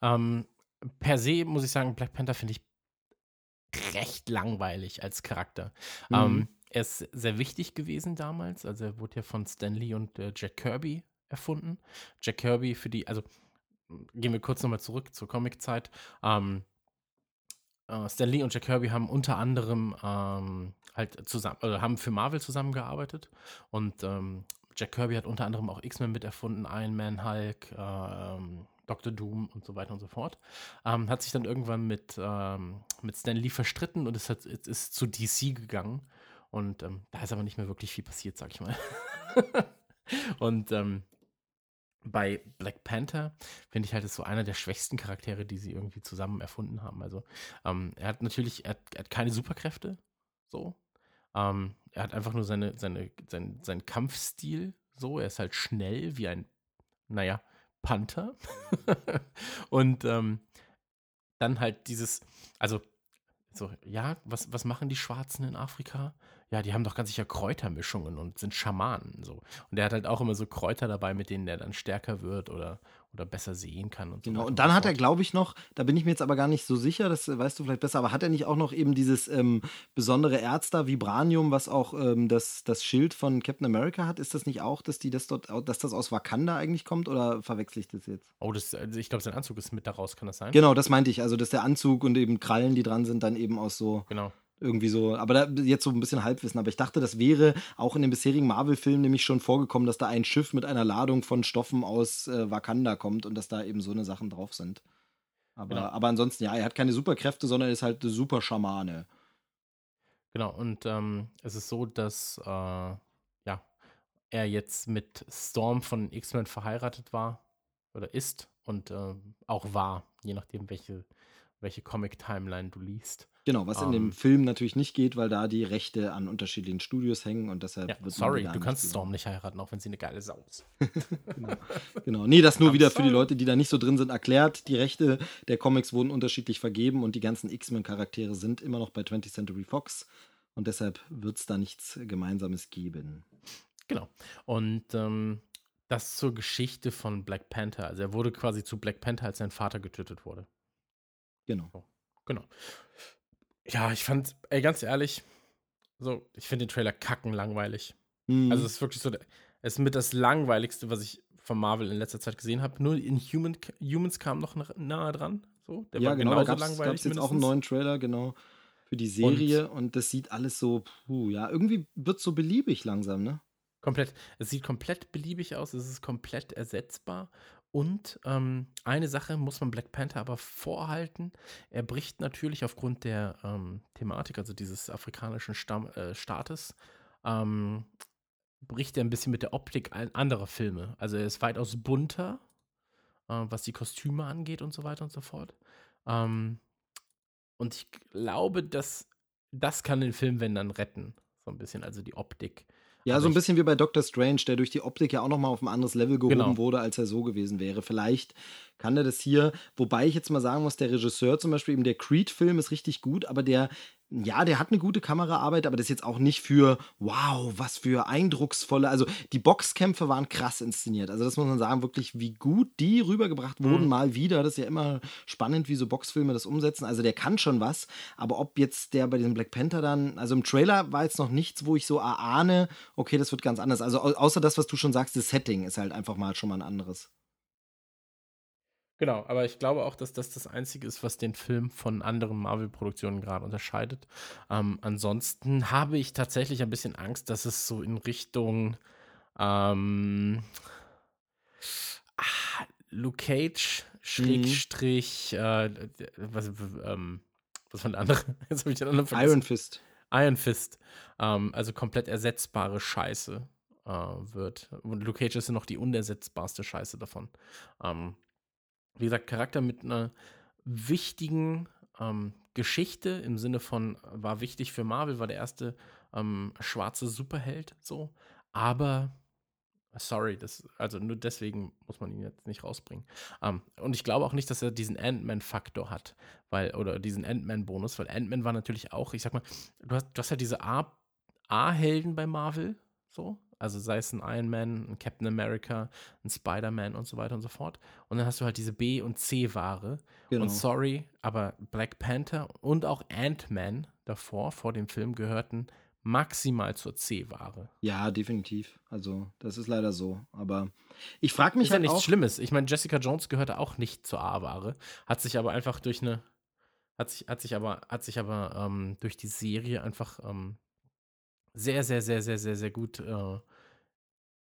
Speaker 2: Ähm, per se muss ich sagen, Black Panther finde ich recht langweilig als Charakter. Mhm. Ähm, er ist sehr wichtig gewesen damals. Also er wurde ja von Stanley und äh, Jack Kirby erfunden. Jack Kirby für die, also gehen wir kurz nochmal zurück zur Comic-Zeit. Ähm, äh, Stan und Jack Kirby haben unter anderem ähm, halt zusammen, also haben für Marvel zusammengearbeitet und ähm, Jack Kirby hat unter anderem auch X-Men miterfunden, Iron Man, Hulk, ähm, Dr. Doom und so weiter und so fort. Ähm, hat sich dann irgendwann mit, ähm, mit Stan Lee verstritten und ist, hat, ist zu DC gegangen. Und ähm, da ist aber nicht mehr wirklich viel passiert, sag ich mal. und ähm, bei Black Panther finde ich halt, ist so einer der schwächsten Charaktere, die sie irgendwie zusammen erfunden haben. Also, ähm, er hat natürlich, er hat, er hat keine Superkräfte, so. Ähm, er hat einfach nur seine, seine, sein, seinen Kampfstil, So, er ist halt schnell wie ein, naja, Panther. und ähm, dann halt dieses, also, so, ja, was, was machen die Schwarzen in Afrika? Ja, die haben doch ganz sicher Kräutermischungen und sind Schamanen. So. Und er hat halt auch immer so Kräuter dabei, mit denen er dann stärker wird oder, oder besser sehen kann. Und so
Speaker 1: Genau,
Speaker 2: weiter
Speaker 1: und dann
Speaker 2: so
Speaker 1: hat er, glaube ich, noch, da bin ich mir jetzt aber gar nicht so sicher, das weißt du vielleicht besser, aber hat er nicht auch noch eben dieses ähm, besondere Erz da, Vibranium, was auch ähm, das, das Schild von Captain America hat? Ist das nicht auch, dass die das dort, dass das aus Wakanda eigentlich kommt oder verwechsel ich das jetzt?
Speaker 2: Oh, das, also ich glaube, sein Anzug ist mit daraus, kann das sein?
Speaker 1: Genau, das meinte ich. Also, dass der Anzug und eben Krallen, die dran sind, dann eben aus so
Speaker 2: Genau.
Speaker 1: Irgendwie so, aber da jetzt so ein bisschen Halbwissen. Aber ich dachte, das wäre auch in den bisherigen Marvel-Filmen nämlich schon vorgekommen, dass da ein Schiff mit einer Ladung von Stoffen aus äh, Wakanda kommt und dass da eben so eine Sachen drauf sind. Aber,
Speaker 2: Genau.
Speaker 1: aber ansonsten, ja, er hat keine Superkräfte, sondern ist halt eine super Schamane.
Speaker 2: Genau, und ähm, es ist so, dass äh, ja, er jetzt mit Storm von X-Men verheiratet war oder ist und ähm, auch war, je nachdem, welche, welche Comic-Timeline du liest.
Speaker 1: Genau, was in
Speaker 2: Ähm.
Speaker 1: dem Film natürlich nicht geht, weil da die Rechte an unterschiedlichen Studios hängen und deshalb
Speaker 2: Ja, sorry, du kannst
Speaker 1: sehen.
Speaker 2: Storm nicht heiraten, auch wenn sie eine geile Sau ist.
Speaker 1: Genau. Nee, das nur
Speaker 2: I'm
Speaker 1: wieder für die. Leute, die da nicht so drin sind, erklärt. Die Rechte der Comics wurden unterschiedlich vergeben und die ganzen X-Men-Charaktere sind immer noch bei 20th Century Fox. Und deshalb wird es da nichts Gemeinsames geben.
Speaker 2: Genau. Und ähm, das zur Geschichte von Black Panther. Also er wurde quasi zu Black Panther, als sein Vater getötet wurde.
Speaker 1: Genau.
Speaker 2: Genau. Ja, ich fand, ey, ganz ehrlich, so, ich finde den Trailer kacken langweilig.
Speaker 1: Mhm.
Speaker 2: Also es ist wirklich so, es ist mit das langweiligste, was ich von Marvel in letzter Zeit gesehen habe. Nur in Human, Humans kam noch nahe dran. So, der
Speaker 1: ja,
Speaker 2: war
Speaker 1: genau, da
Speaker 2: genauso
Speaker 1: gab es
Speaker 2: langweilig.
Speaker 1: jetzt auch einen
Speaker 2: mindestens.
Speaker 1: neuen Trailer, genau, für die Serie. Und, das sieht alles so, puh, ja, irgendwie wird so beliebig langsam, ne?
Speaker 2: Komplett. Es sieht komplett beliebig aus, es ist komplett ersetzbar. Und ähm, eine Sache muss man Black Panther aber vorhalten. Er bricht natürlich aufgrund der ähm, Thematik, also dieses afrikanischen Stamm, äh, Staates, ähm, bricht er ein bisschen mit der Optik anderer Filme. Also er ist weitaus bunter, äh, was die Kostüme angeht und so weiter und so fort. Ähm, und ich glaube, dass das kann den Film, wenn dann, retten. So ein bisschen, also die Optik.
Speaker 1: Ja,
Speaker 2: Aber
Speaker 1: so ein bisschen wie bei Doctor Strange, der durch die Optik ja auch nochmal auf ein anderes Level gehoben
Speaker 2: Genau.
Speaker 1: wurde, als er so gewesen wäre. Vielleicht kann er das hier, wobei ich jetzt mal sagen muss, der Regisseur zum Beispiel, eben der Creed-Film ist richtig gut, aber der, ja, der hat eine gute Kameraarbeit, aber das ist jetzt auch nicht für, wow, was für eindrucksvolle, also die Boxkämpfe waren krass inszeniert. Also das muss man sagen, wirklich, wie gut die rübergebracht wurden,
Speaker 2: Mhm.
Speaker 1: mal wieder. Das ist ja immer spannend, wie so Boxfilme das umsetzen. Also der kann schon was, aber ob jetzt der bei diesem Black Panther dann, also im Trailer war jetzt noch nichts, wo ich so erahne, okay, das wird ganz anders. Also au außer das, was du schon sagst, das Setting ist halt einfach mal schon mal ein anderes.
Speaker 2: Genau, aber ich glaube auch, dass das das Einzige ist, was den Film von anderen Marvel-Produktionen gerade unterscheidet. Ähm, ansonsten habe ich tatsächlich ein bisschen Angst, dass es so in Richtung ähm, ah, Luke Cage, Schrägstrich, äh, was, ähm, was war der andere? Jetzt habe ich den anderen vergessen.
Speaker 1: Iron Fist.
Speaker 2: Iron Fist, ähm, also komplett ersetzbare Scheiße äh, wird. Und Luke Cage ist ja noch die unersetzbarste Scheiße davon. Ähm, wie gesagt, Charakter mit einer wichtigen ähm, Geschichte im Sinne von, war wichtig für Marvel, war der erste ähm, schwarze Superheld, so. Aber, sorry, das, also nur deswegen muss man ihn jetzt nicht rausbringen. Ähm, und ich glaube auch nicht, dass er diesen Ant-Man-Faktor hat, weil, oder diesen Ant-Man-Bonus, weil Ant-Man war natürlich auch, ich sag mal, du hast, du hast halt diese A-Helden bei Marvel, so. Also sei es ein Iron Man, ein Captain America, ein Spider-Man und so weiter und so fort. Und dann hast du halt diese B- und C-Ware.
Speaker 1: Genau.
Speaker 2: Und sorry, aber Black Panther und auch Ant-Man davor, vor dem Film, gehörten maximal zur C-Ware.
Speaker 1: Ja, definitiv. Also, das ist leider so. Aber ich frage mich
Speaker 2: Ist ja
Speaker 1: halt
Speaker 2: nichts
Speaker 1: auch.
Speaker 2: Schlimmes. Ich meine, Jessica Jones gehörte auch nicht zur A-Ware, hat sich aber einfach durch eine, hat sich, hat sich aber, hat sich aber ähm, durch die Serie einfach ähm, sehr, sehr, sehr, sehr, sehr, sehr gut äh,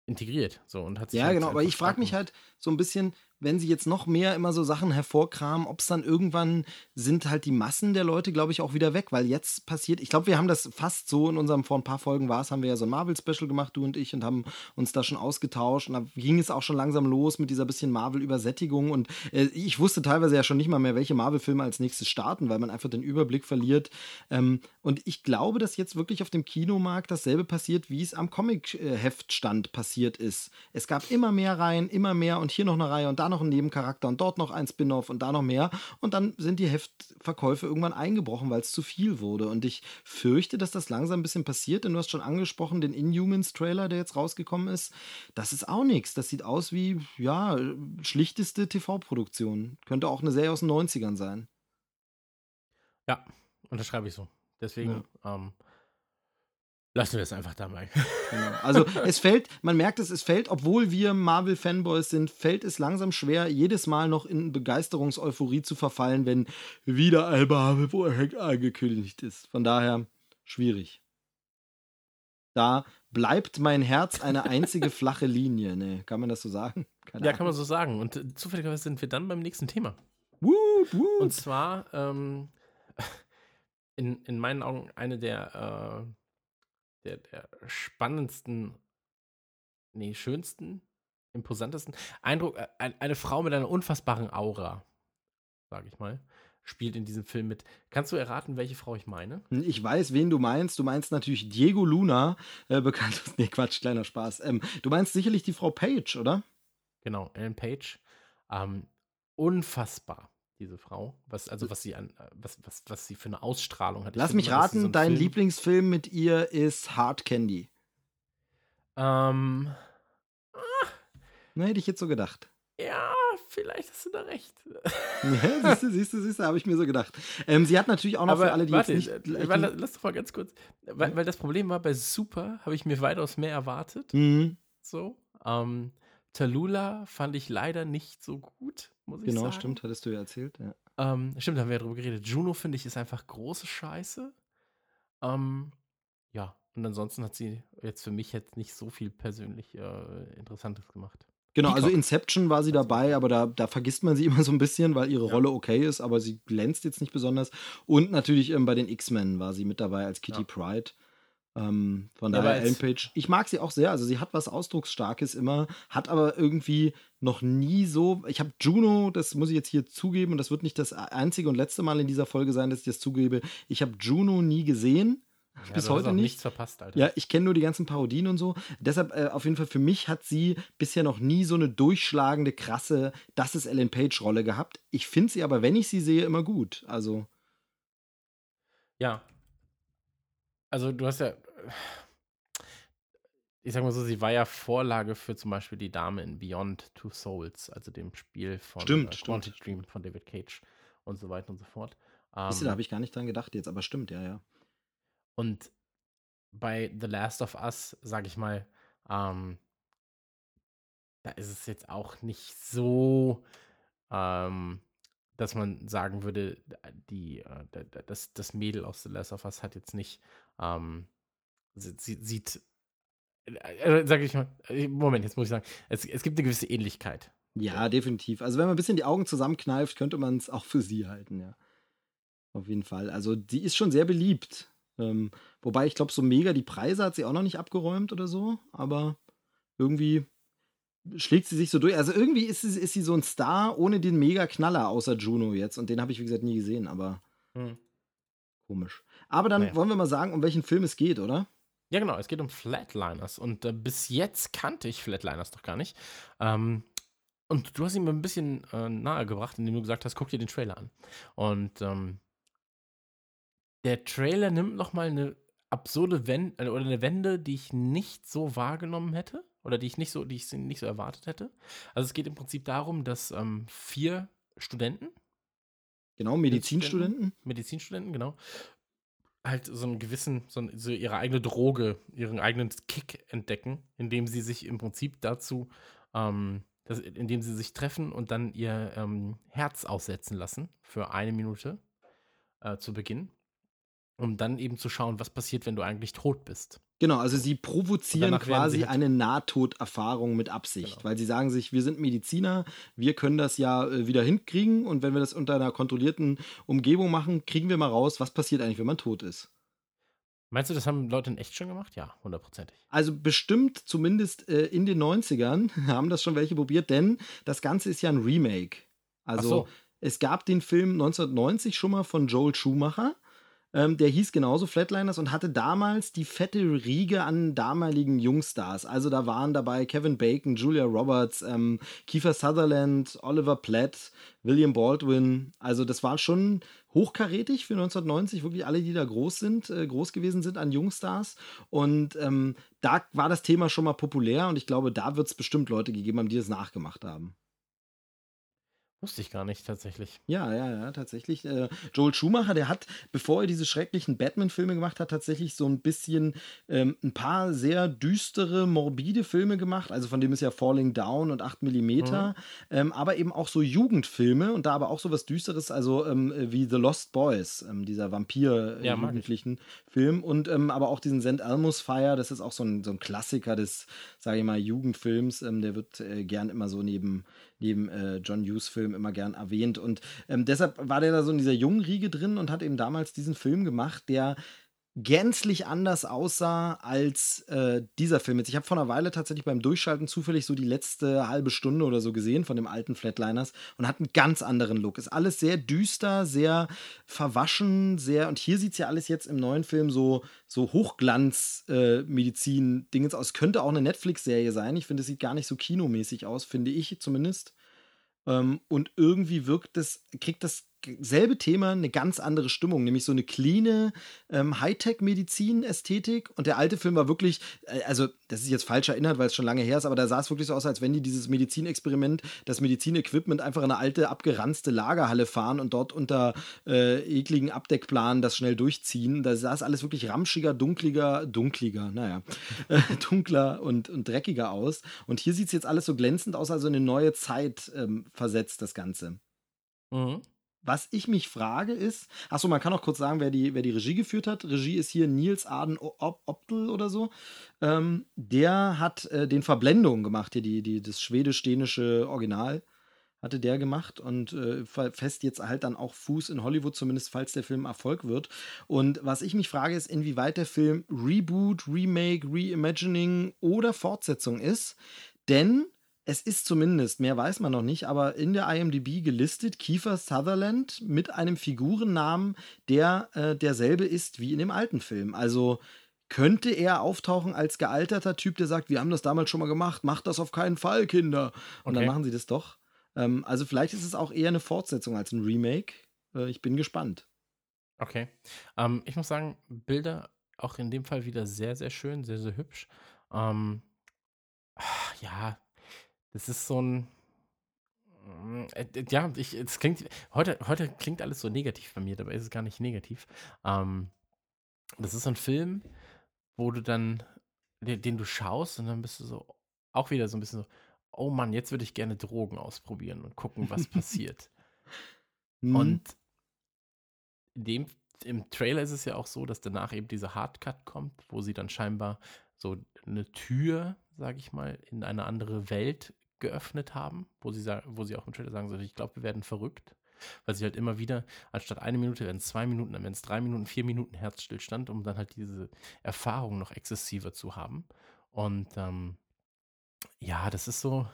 Speaker 2: integriert. So und hat sich
Speaker 1: Ja,
Speaker 2: halt
Speaker 1: genau, aber
Speaker 2: einfach
Speaker 1: ich frage mich halt so ein bisschen, wenn sie jetzt noch mehr immer so Sachen hervorkramen, ob es dann irgendwann sind halt die Massen der Leute, glaube ich, auch wieder weg, weil jetzt passiert, ich glaube, wir haben das fast so in unserem, vor ein paar Folgen war es, haben wir ja so ein Marvel-Special gemacht, du und ich, und haben uns da schon ausgetauscht und da ging es auch schon langsam los mit dieser bisschen Marvel-Übersättigung und äh, ich wusste teilweise ja schon nicht mal mehr, welche Marvel-Filme als nächstes starten, weil man einfach den Überblick verliert. Ähm, und ich glaube, dass jetzt wirklich auf dem Kinomarkt dasselbe passiert, wie es am Comic-Heftstand passiert ist. Es gab immer mehr Reihen, immer mehr und hier noch eine Reihe und da noch ein Nebencharakter und dort noch ein Spin-off und da noch mehr. Und dann sind die Heftverkäufe irgendwann eingebrochen, weil es zu viel wurde. Und ich fürchte, dass das langsam ein bisschen passiert, denn du hast schon angesprochen, den Inhumans-Trailer, der jetzt rausgekommen ist. Das ist auch nichts. Das sieht aus wie, ja, schlichteste TV-Produktion. Könnte auch eine Serie aus den 90ern sein.
Speaker 2: Ja, unterschreibe ich so. Deswegen, ja. ähm, Lassen wir es einfach dabei.
Speaker 1: Genau. Also es fällt, man merkt es, es fällt, obwohl wir Marvel-Fanboys sind, fällt es langsam schwer, jedes Mal noch in Begeisterungseuphorie zu verfallen, wenn wieder ein Marvel-Projekt angekündigt ist. Von daher schwierig. Da bleibt mein Herz eine einzige flache Linie. Ne, kann man das so sagen?
Speaker 2: Keine ja, Ahnung. kann man so sagen. Und äh, zufälligerweise sind wir dann beim nächsten Thema.
Speaker 1: Woot, woot.
Speaker 2: Und zwar ähm, in, in meinen Augen eine der äh, der, der spannendsten, nee, schönsten, imposantesten Eindruck. Äh, eine Frau mit einer unfassbaren Aura, sage ich mal, spielt in diesem Film mit. Kannst du erraten, welche Frau ich meine?
Speaker 1: Hm, ich weiß, wen du meinst. Du meinst natürlich Diego Luna, äh, bekannt. Nee, Quatsch, kleiner Spaß. Ähm, du meinst sicherlich die Frau Page, oder?
Speaker 2: Genau, Ellen Page. Ähm, unfassbar diese Frau. Was, also was sie an, äh, was, was, was sie für eine Ausstrahlung hat.
Speaker 1: Ich Lass mich immer, raten, so dein Film Lieblingsfilm mit ihr ist Hard Candy.
Speaker 2: Ähm.
Speaker 1: Na, hätte ich jetzt so gedacht.
Speaker 2: Ja, vielleicht hast du da recht.
Speaker 1: Ja, siehst du, siehst du, siehst du, habe ich mir so gedacht. Ähm, sie hat natürlich auch noch
Speaker 2: Aber
Speaker 1: für alle, die
Speaker 2: warte,
Speaker 1: jetzt
Speaker 2: nicht. Äh, lass doch mal ganz kurz. Weil, weil, das Problem war, bei Super habe ich mir weitaus mehr erwartet.
Speaker 1: Mhm.
Speaker 2: So. Ähm, Talula fand ich leider nicht so gut, muss ich
Speaker 1: genau,
Speaker 2: sagen.
Speaker 1: Genau, stimmt, hattest du ja erzählt. Ja.
Speaker 2: Ähm, stimmt, da haben wir ja drüber geredet. Juno, finde ich, ist einfach große Scheiße. Ähm, ja, und ansonsten hat sie jetzt für mich jetzt nicht so viel persönlich äh, Interessantes gemacht.
Speaker 1: Genau, Peacock. also Inception war sie dabei, aber da, da vergisst man sie immer so ein bisschen, weil ihre ja. Rolle okay ist, aber sie glänzt jetzt nicht besonders. Und natürlich ähm, bei den X-Men war sie mit dabei als Kitty ja. Pride. Ähm, von daher Ellen Page. Ich mag sie auch sehr. Also sie hat was Ausdrucksstarkes immer, hat aber irgendwie noch nie so. Ich habe Juno, das muss ich jetzt hier zugeben, und das wird nicht das einzige und letzte Mal in dieser Folge sein, dass ich das zugebe. Ich habe Juno nie gesehen. Ja, bis heute nicht.
Speaker 2: nichts verpasst, Alter.
Speaker 1: Ja, ich kenne nur die ganzen Parodien und so. Deshalb, äh, auf jeden Fall, für mich hat sie bisher noch nie so eine durchschlagende, krasse, das ist Ellen Page-Rolle gehabt. Ich finde sie aber, wenn ich sie sehe, immer gut. Also.
Speaker 2: Ja, also du hast ja, ich sag mal so, sie war ja Vorlage für zum Beispiel die Dame in Beyond Two Souls, also dem Spiel von
Speaker 1: stimmt,
Speaker 2: äh,
Speaker 1: Quantic
Speaker 2: Dream von David Cage und so weiter und so fort.
Speaker 1: Ähm, da habe ich gar nicht dran gedacht jetzt, aber stimmt, ja, ja.
Speaker 2: Und bei The Last of Us, sag ich mal, ähm, da ist es jetzt auch nicht so, ähm, dass man sagen würde, die, äh, das, das Mädel aus The Last of Us hat jetzt nicht, ähm, sie, sieht, äh, äh, sag ich mal, äh, Moment, jetzt muss ich sagen, es, es gibt eine gewisse Ähnlichkeit.
Speaker 1: Ja, definitiv. Also wenn man ein bisschen die Augen zusammenkneift, könnte man es auch für sie halten, ja. Auf jeden Fall. Also die ist schon sehr beliebt. Ähm, wobei ich glaube, so mega die Preise hat sie auch noch nicht abgeräumt oder so, aber irgendwie schlägt sie sich so durch. Also irgendwie ist sie, ist sie so ein Star ohne den Mega-Knaller außer Juno jetzt. Und den habe ich, wie gesagt, nie gesehen, aber hm. komisch. Aber dann naja. wollen wir mal sagen, um welchen Film es geht, oder?
Speaker 2: Ja, genau. Es geht um Flatliners. Und äh, bis jetzt kannte ich Flatliners noch gar nicht. Ähm, und du hast ihn mir ein bisschen äh, nahe gebracht, indem du gesagt hast, guck dir den Trailer an. Und ähm, der Trailer nimmt noch mal eine absurde Wende äh, oder eine Wende, die ich nicht so wahrgenommen hätte oder die ich nicht so, die ich nicht so erwartet hätte. Also es geht im Prinzip darum, dass ähm, vier Studenten,
Speaker 1: genau Medizinstudenten,
Speaker 2: Medizinstudenten, genau, halt so einen gewissen, so, so ihre eigene Droge, ihren eigenen Kick entdecken, indem sie sich im Prinzip dazu, ähm, das, indem sie sich treffen und dann ihr ähm, Herz aussetzen lassen für eine Minute äh, zu Beginn, um dann eben zu schauen, was passiert, wenn du eigentlich tot bist.
Speaker 1: Genau, also sie provozieren quasi eine Nahtoderfahrung mit Absicht,
Speaker 2: Genau.
Speaker 1: weil sie sagen sich, wir sind Mediziner, wir können das ja äh, wieder hinkriegen und wenn wir das unter einer kontrollierten Umgebung machen, kriegen wir mal raus, was passiert eigentlich, wenn man tot ist.
Speaker 2: Meinst du, das haben Leute in echt schon gemacht? Ja, hundertprozentig.
Speaker 1: Also bestimmt zumindest äh, in den 90ern haben das schon welche probiert, denn das Ganze ist ja ein Remake. Also
Speaker 2: so.
Speaker 1: es gab den Film 1990 schon mal von Joel Schumacher. Ähm, der hieß genauso Flatliners und hatte damals die fette Riege an damaligen Jungstars. Also da waren dabei Kevin Bacon, Julia Roberts, ähm, Kiefer Sutherland, Oliver Platt, William Baldwin. Also das war schon hochkarätig für 1990, wirklich alle, die da groß sind, äh, groß gewesen sind an Jungstars. Und ähm, da war das Thema schon mal populär und ich glaube, da wird es bestimmt Leute gegeben haben, die das nachgemacht haben.
Speaker 2: Wusste ich gar nicht tatsächlich.
Speaker 1: Ja, ja, ja, tatsächlich. Äh, Joel Schumacher, der hat, bevor er diese schrecklichen Batman-Filme gemacht hat, tatsächlich so ein bisschen ähm, ein paar sehr düstere, morbide Filme gemacht. Also von dem ist ja Falling Down und 8 mm. Ähm, aber eben auch so Jugendfilme und da aber auch so was Düsteres, also ähm, wie The Lost Boys, ähm, dieser
Speaker 2: Ja.
Speaker 1: Vampir-jugendlichen Film. Und ähm, aber auch diesen St. Elmo's Fire, das ist auch so ein, so ein Klassiker des, sage ich mal, Jugendfilms. Ähm, der wird äh, gern immer so neben neben äh, John Hughes Film immer gern erwähnt. Und ähm, deshalb war der da so in dieser jungen Riege drin und hat eben damals diesen Film gemacht, der gänzlich anders aussah als äh, dieser Film jetzt. Ich habe vor einer Weile tatsächlich beim Durchschalten zufällig so die letzte halbe Stunde oder so gesehen von dem alten Flatliners und hat einen ganz anderen Look. Ist alles sehr düster, sehr verwaschen, sehr und hier sieht es ja alles jetzt im neuen Film so so Hochglanz äh, aus. Könnte auch eine Netflix Serie sein. Ich finde, es sieht gar nicht so kinomäßig aus, finde ich zumindest. Ähm, und irgendwie wirkt das, kriegt das selbe Thema eine ganz andere Stimmung, nämlich so eine cleane ähm, Hightech-Medizin-Ästhetik. Und der alte Film war wirklich, äh, also das ist jetzt falsch erinnert, weil es schon lange her ist, aber da sah es wirklich so aus, als wenn die dieses Medizinexperiment, das Medizinequipment einfach in eine alte, abgeranzte Lagerhalle fahren und dort unter äh, ekligen Abdeckplanen das schnell durchziehen. Da sah es alles wirklich ramschiger, dunkliger, dunkliger, naja, äh, dunkler und, und dreckiger aus. Und hier sieht es jetzt alles so glänzend aus, also in eine neue Zeit ähm, versetzt, das Ganze.
Speaker 2: Mhm.
Speaker 1: Was ich mich frage ist, achso, man kann auch kurz sagen, wer die, wer die Regie geführt hat. Regie ist hier Nils Aden Optel oder so. Ähm, der hat äh, den Verblendungen gemacht, hier die, die, das schwedisch-dänische Original hatte der gemacht und äh, fest jetzt halt dann auch Fuß in Hollywood, zumindest falls der Film Erfolg wird. Und was ich mich frage, ist, inwieweit der Film Reboot, Remake, Reimagining oder Fortsetzung ist. Denn es ist zumindest, mehr weiß man noch nicht, aber in der IMDb gelistet Kiefer Sutherland mit einem Figurennamen, der äh, derselbe ist wie in dem alten Film. Also könnte er auftauchen als gealterter Typ, der sagt, wir haben das damals schon mal gemacht, macht das auf keinen Fall, Kinder. Und
Speaker 2: Okay.
Speaker 1: dann machen sie das doch. Ähm, also vielleicht ist es auch eher eine Fortsetzung als ein Remake. Äh, ich bin gespannt.
Speaker 2: Okay. Ähm, ich muss sagen, Bilder auch in dem Fall wieder sehr, sehr schön, sehr, sehr hübsch. Ähm, ja, das ist so ein. mm, äh, Ja, ich, es klingt, heute, heute klingt alles so negativ bei mir, dabei ist es gar nicht negativ. Ähm, das ist so ein Film, wo du dann, den, den du schaust und dann bist du so, auch wieder so ein bisschen so, oh Mann, jetzt würde ich gerne Drogen ausprobieren und gucken, was passiert.
Speaker 1: Hm.
Speaker 2: Und in dem, im Trailer ist es ja auch so, dass danach eben dieser Hardcut kommt, wo sie dann scheinbar so eine Tür, sage ich mal, in eine andere Welt geöffnet haben, wo sie, wo sie auch im Trailer sagen, so, ich glaube, wir werden verrückt. Weil sie halt immer wieder, anstatt eine Minute werden es zwei Minuten, dann werden es drei Minuten, vier Minuten Herzstillstand, um dann halt diese Erfahrung noch exzessiver zu haben. Und ähm, ja, das ist so.